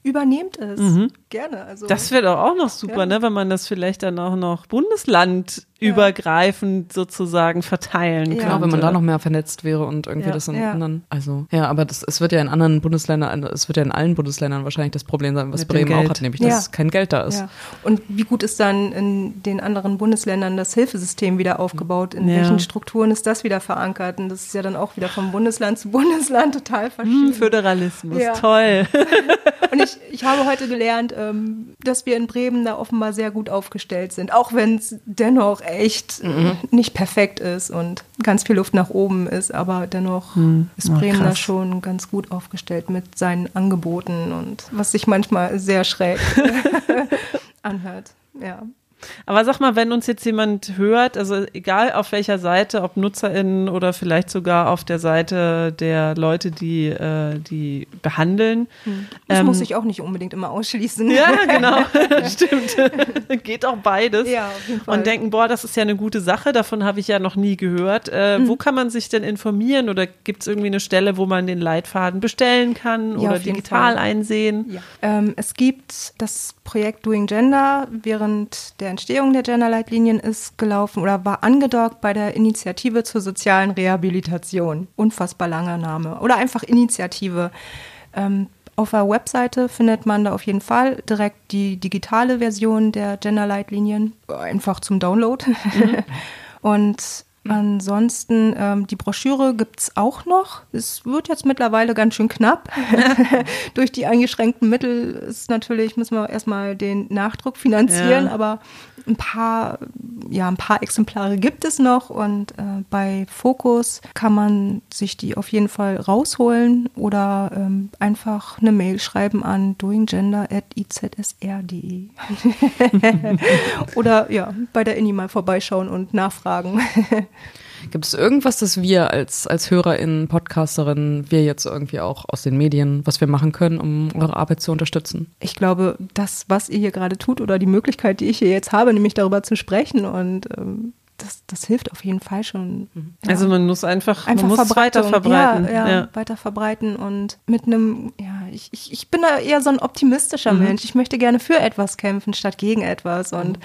übernehmt es. Mhm. Gerne. Also, das wäre doch auch noch super, ja. ne, wenn man das vielleicht dann auch noch Bundesland übergreifend sozusagen verteilen kann. Genau, wenn man da noch mehr vernetzt wäre und irgendwie ja. das in ja. anderen, also ja, aber das, es wird ja in anderen Bundesländern, es wird ja in allen Bundesländern wahrscheinlich das Problem sein, was Mit Bremen auch hat, nämlich, dass kein Geld da ist. Und wie gut ist dann in den anderen Bundesländern das Hilfesystem wieder aufgebaut? In welchen Strukturen ist das wieder verankert? Und das ist ja dann auch wieder vom Bundesland zu Bundesland total hm, verschieden. Föderalismus, toll. und ich, ich habe heute gelernt, ähm, dass wir in Bremen da offenbar sehr gut aufgestellt sind, auch wenn es dennoch echt mhm. nicht perfekt ist und ganz viel Luft nach oben ist, aber dennoch mhm. ist Bremen da schon ganz gut aufgestellt mit seinen Angeboten und was sich manchmal sehr schräg anhört. Ja. Aber sag mal, wenn uns jetzt jemand hört, also egal auf welcher Seite, ob NutzerInnen oder vielleicht sogar auf der Seite der Leute, die äh, die behandeln. Hm. Das ähm, muss ich auch nicht unbedingt immer ausschließen. Ja, genau, stimmt. Geht auch beides. Ja, auf jeden Fall. Und denken, boah, das ist ja eine gute Sache, davon habe ich ja noch nie gehört. Äh, mhm. Wo kann man sich denn informieren oder gibt es irgendwie eine Stelle, wo man den Leitfaden bestellen kann ja, oder digital einsehen? Ja. Ähm, es gibt das Projekt Doing Gender während der Entstehung der Genderleitlinien ist gelaufen oder war angedockt bei der Initiative zur sozialen Rehabilitation. Unfassbar langer Name. Oder einfach Initiative. Ähm, auf der Webseite findet man da auf jeden Fall direkt die digitale Version der Genderleitlinien, einfach zum Download. Mhm. Und Ansonsten, ähm, die Broschüre gibt es auch noch. Es wird jetzt mittlerweile ganz schön knapp. Durch die eingeschränkten Mittel ist natürlich, müssen wir erstmal den Nachdruck finanzieren, ja. aber ein paar, ja, ein paar Exemplare gibt es noch und äh, bei Focus kann man sich die auf jeden Fall rausholen oder ähm, einfach eine Mail schreiben an doinggender.izsr.de oder ja, bei der Inni mal vorbeischauen und nachfragen. Gibt es irgendwas, das wir als, als HörerInnen, Podcasterinnen, wir jetzt irgendwie auch aus den Medien, was wir machen können, um eure Arbeit zu unterstützen? Ich glaube, das, was ihr hier gerade tut oder die Möglichkeit, die ich hier jetzt habe, nämlich darüber zu sprechen und ähm, das, das hilft auf jeden Fall schon. Mhm. Ja. Also man muss einfach, einfach man muss weiter verbreiten. Ja, ja, ja, weiter verbreiten und mit einem, ja, ich, ich, ich bin da eher so ein optimistischer mhm. Mensch. Ich möchte gerne für etwas kämpfen statt gegen etwas und mhm.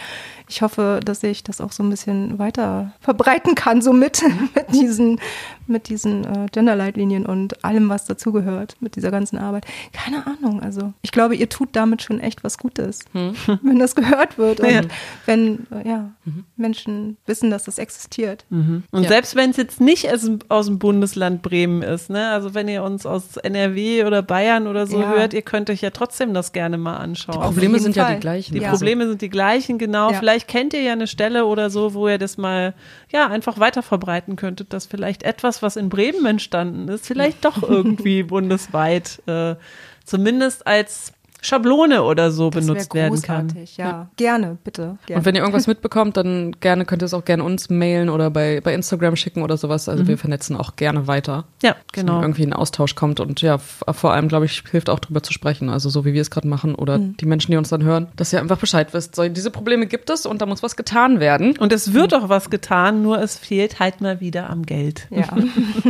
ich hoffe, dass ich das auch so ein bisschen weiter verbreiten kann, so mit, mhm. mit diesen, mit diesen äh, Genderleitlinien und allem, was dazugehört, mit dieser ganzen Arbeit. Keine Ahnung, also ich glaube, ihr tut damit schon echt was Gutes, mhm. wenn das gehört wird und wenn, äh, ja, mhm. Menschen wissen, dass das existiert. Mhm. Und ja. selbst wenn es jetzt nicht aus, aus, dem Bundesland Bremen ist, ne? also wenn ihr uns aus NRW oder Bayern oder so ja. hört, ihr könnt euch ja trotzdem das gerne mal anschauen. Die Probleme sind Fall. ja die gleichen. Die ja. Probleme sind die gleichen, genau. Vielleicht kennt ihr ja eine Stelle oder so, wo ihr das mal ja einfach weiter verbreiten könntet, dass vielleicht etwas, was in Bremen entstanden ist, vielleicht doch irgendwie bundesweit äh, zumindest als Schablone oder so das benutzt werden kann. Ja. ja, gerne, bitte. Gerne. Und wenn ihr irgendwas mitbekommt, dann gerne könnt ihr es auch gerne uns mailen oder bei, bei Instagram schicken oder sowas. Also mhm. wir vernetzen auch gerne weiter. Ja, genau. Wenn irgendwie ein Austausch kommt und ja, vor allem, glaube ich, hilft auch drüber zu sprechen. Also so wie wir es gerade machen oder mhm. die Menschen, die uns dann hören, dass ihr einfach Bescheid wisst. So, diese Probleme gibt es und da muss was getan werden. Und es wird auch was getan, nur es fehlt halt mal wieder am Geld. Ja.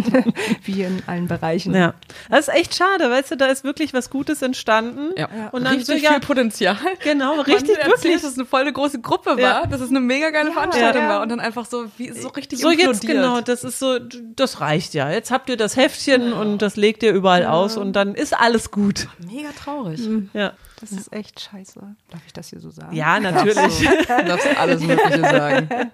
wie in allen Bereichen. Ja. Das ist echt schade, weißt du, da ist wirklich was Gutes entstanden. Ja. Und dann richtig so, ja, viel Potenzial. Genau, richtig Man wirklich. dass es eine voll eine große Gruppe war, ja. dass es eine mega geile ja, Veranstaltung war und dann einfach so wie so richtig So implodiert. jetzt genau, das ist so das reicht ja. Jetzt habt ihr das Heftchen und das legt ihr überall aus und dann ist alles gut. Mega traurig. Mhm. Ja. Das ist echt scheiße. Darf ich das hier so sagen? Ja, natürlich. du darfst alles Mögliche sagen.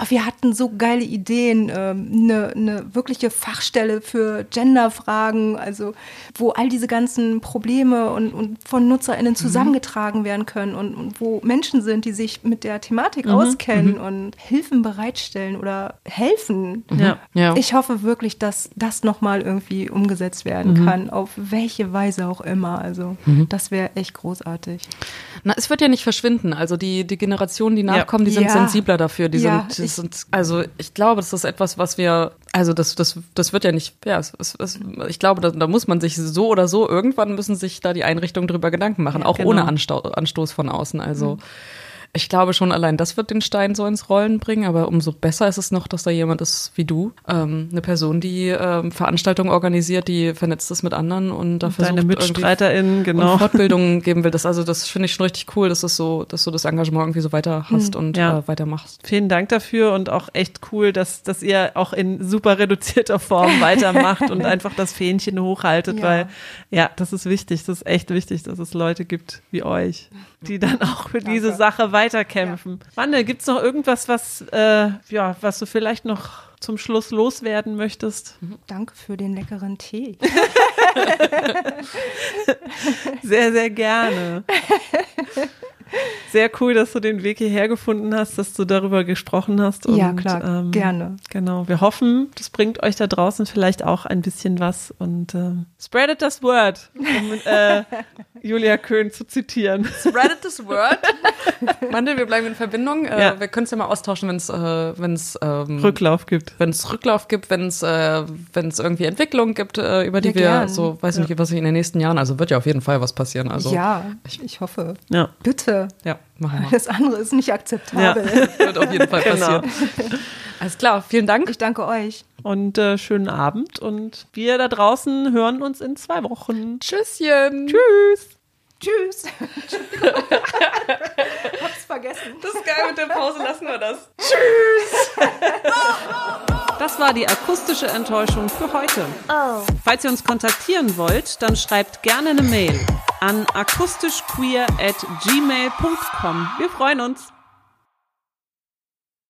Oh, wir hatten so geile Ideen, ähm, eine, eine wirkliche Fachstelle für Genderfragen, also wo all diese ganzen Probleme und, und von NutzerInnen mhm. zusammengetragen mhm. werden können und, und, wo Menschen sind, die sich mit der Thematik mhm. auskennen mhm. und Hilfen bereitstellen oder helfen. Ja. Ja. Ich hoffe wirklich, dass das nochmal irgendwie umgesetzt werden mhm. kann, auf welche Weise auch immer. Also das wäre echt echt großartig. Na, es wird ja nicht verschwinden. Also die, die Generationen, die nachkommen, die sind ja. sensibler dafür. Die ja, sind, die sind, also ich glaube, das ist etwas, was wir, also das, das, das wird ja nicht, ja, es, es, ich glaube, da, da, muss man sich so oder so, irgendwann müssen sich da die Einrichtungen drüber Gedanken machen, ja, auch genau. ohne Ansto Anstoß von außen. Also mhm Ich glaube schon, allein das wird den Stein so ins Rollen bringen, aber umso besser ist es noch, dass da jemand ist wie du. Ähm, eine Person, die ähm, Veranstaltungen organisiert, die vernetzt ist mit anderen und da versucht Deine MitstreiterInnen, genau. Und Fortbildungen geben will. Das, also das finde ich schon richtig cool, dass, es so, dass du das Engagement irgendwie so weiter hast hm, und ja. äh, weitermachst. Vielen Dank dafür und auch echt cool, dass, dass ihr auch in super reduzierter Form weitermacht und einfach das Fähnchen hochhaltet, ja. weil ja, das ist wichtig. Das ist echt wichtig, dass es Leute gibt wie euch, die dann auch für Danke. diese Sache weiterkämpfen. Ja. Wanda, gibt's noch irgendwas, was, äh, ja, was du vielleicht noch zum Schluss loswerden möchtest? Mhm. Danke für den leckeren Tee. sehr, sehr gerne. Sehr cool, dass du den Weg hierher gefunden hast, dass du darüber gesprochen hast. Und, ja, klar, ähm, gerne. Genau, wir hoffen, das bringt euch da draußen vielleicht auch ein bisschen was und äh, spreadet das Word, um äh, Julia Köhn zu zitieren. Spreadet das Word. Mandel, wir bleiben in Verbindung. Äh, ja. Wir können es ja mal austauschen, wenn es äh, wenn's, ähm, Rücklauf gibt. Wenn es Rücklauf gibt, wenn es äh, wenn's irgendwie Entwicklungen gibt, äh, über die ja, wir gern. so, weiß ja. nicht, was ich in den nächsten Jahren, also wird ja auf jeden Fall was passieren. Also, ja, ich, ich hoffe. Ja. Bitte. Ja, machen wir. Das andere ist nicht akzeptabel. Ja. Wird auf jeden Fall genau. passieren. Alles klar, vielen Dank. Ich danke euch. Und äh, schönen Abend. Und wir da draußen hören uns in zwei Wochen. Tschüsschen. Tschüss. Tschüss. Hab's vergessen. Das ist geil mit der Pause, lassen wir das. Tschüss. Das war die akustische Enttäuschung für heute. Oh. Falls ihr uns kontaktieren wollt, dann schreibt gerne eine Mail an akustischqueer at gmail.com. Wir freuen uns.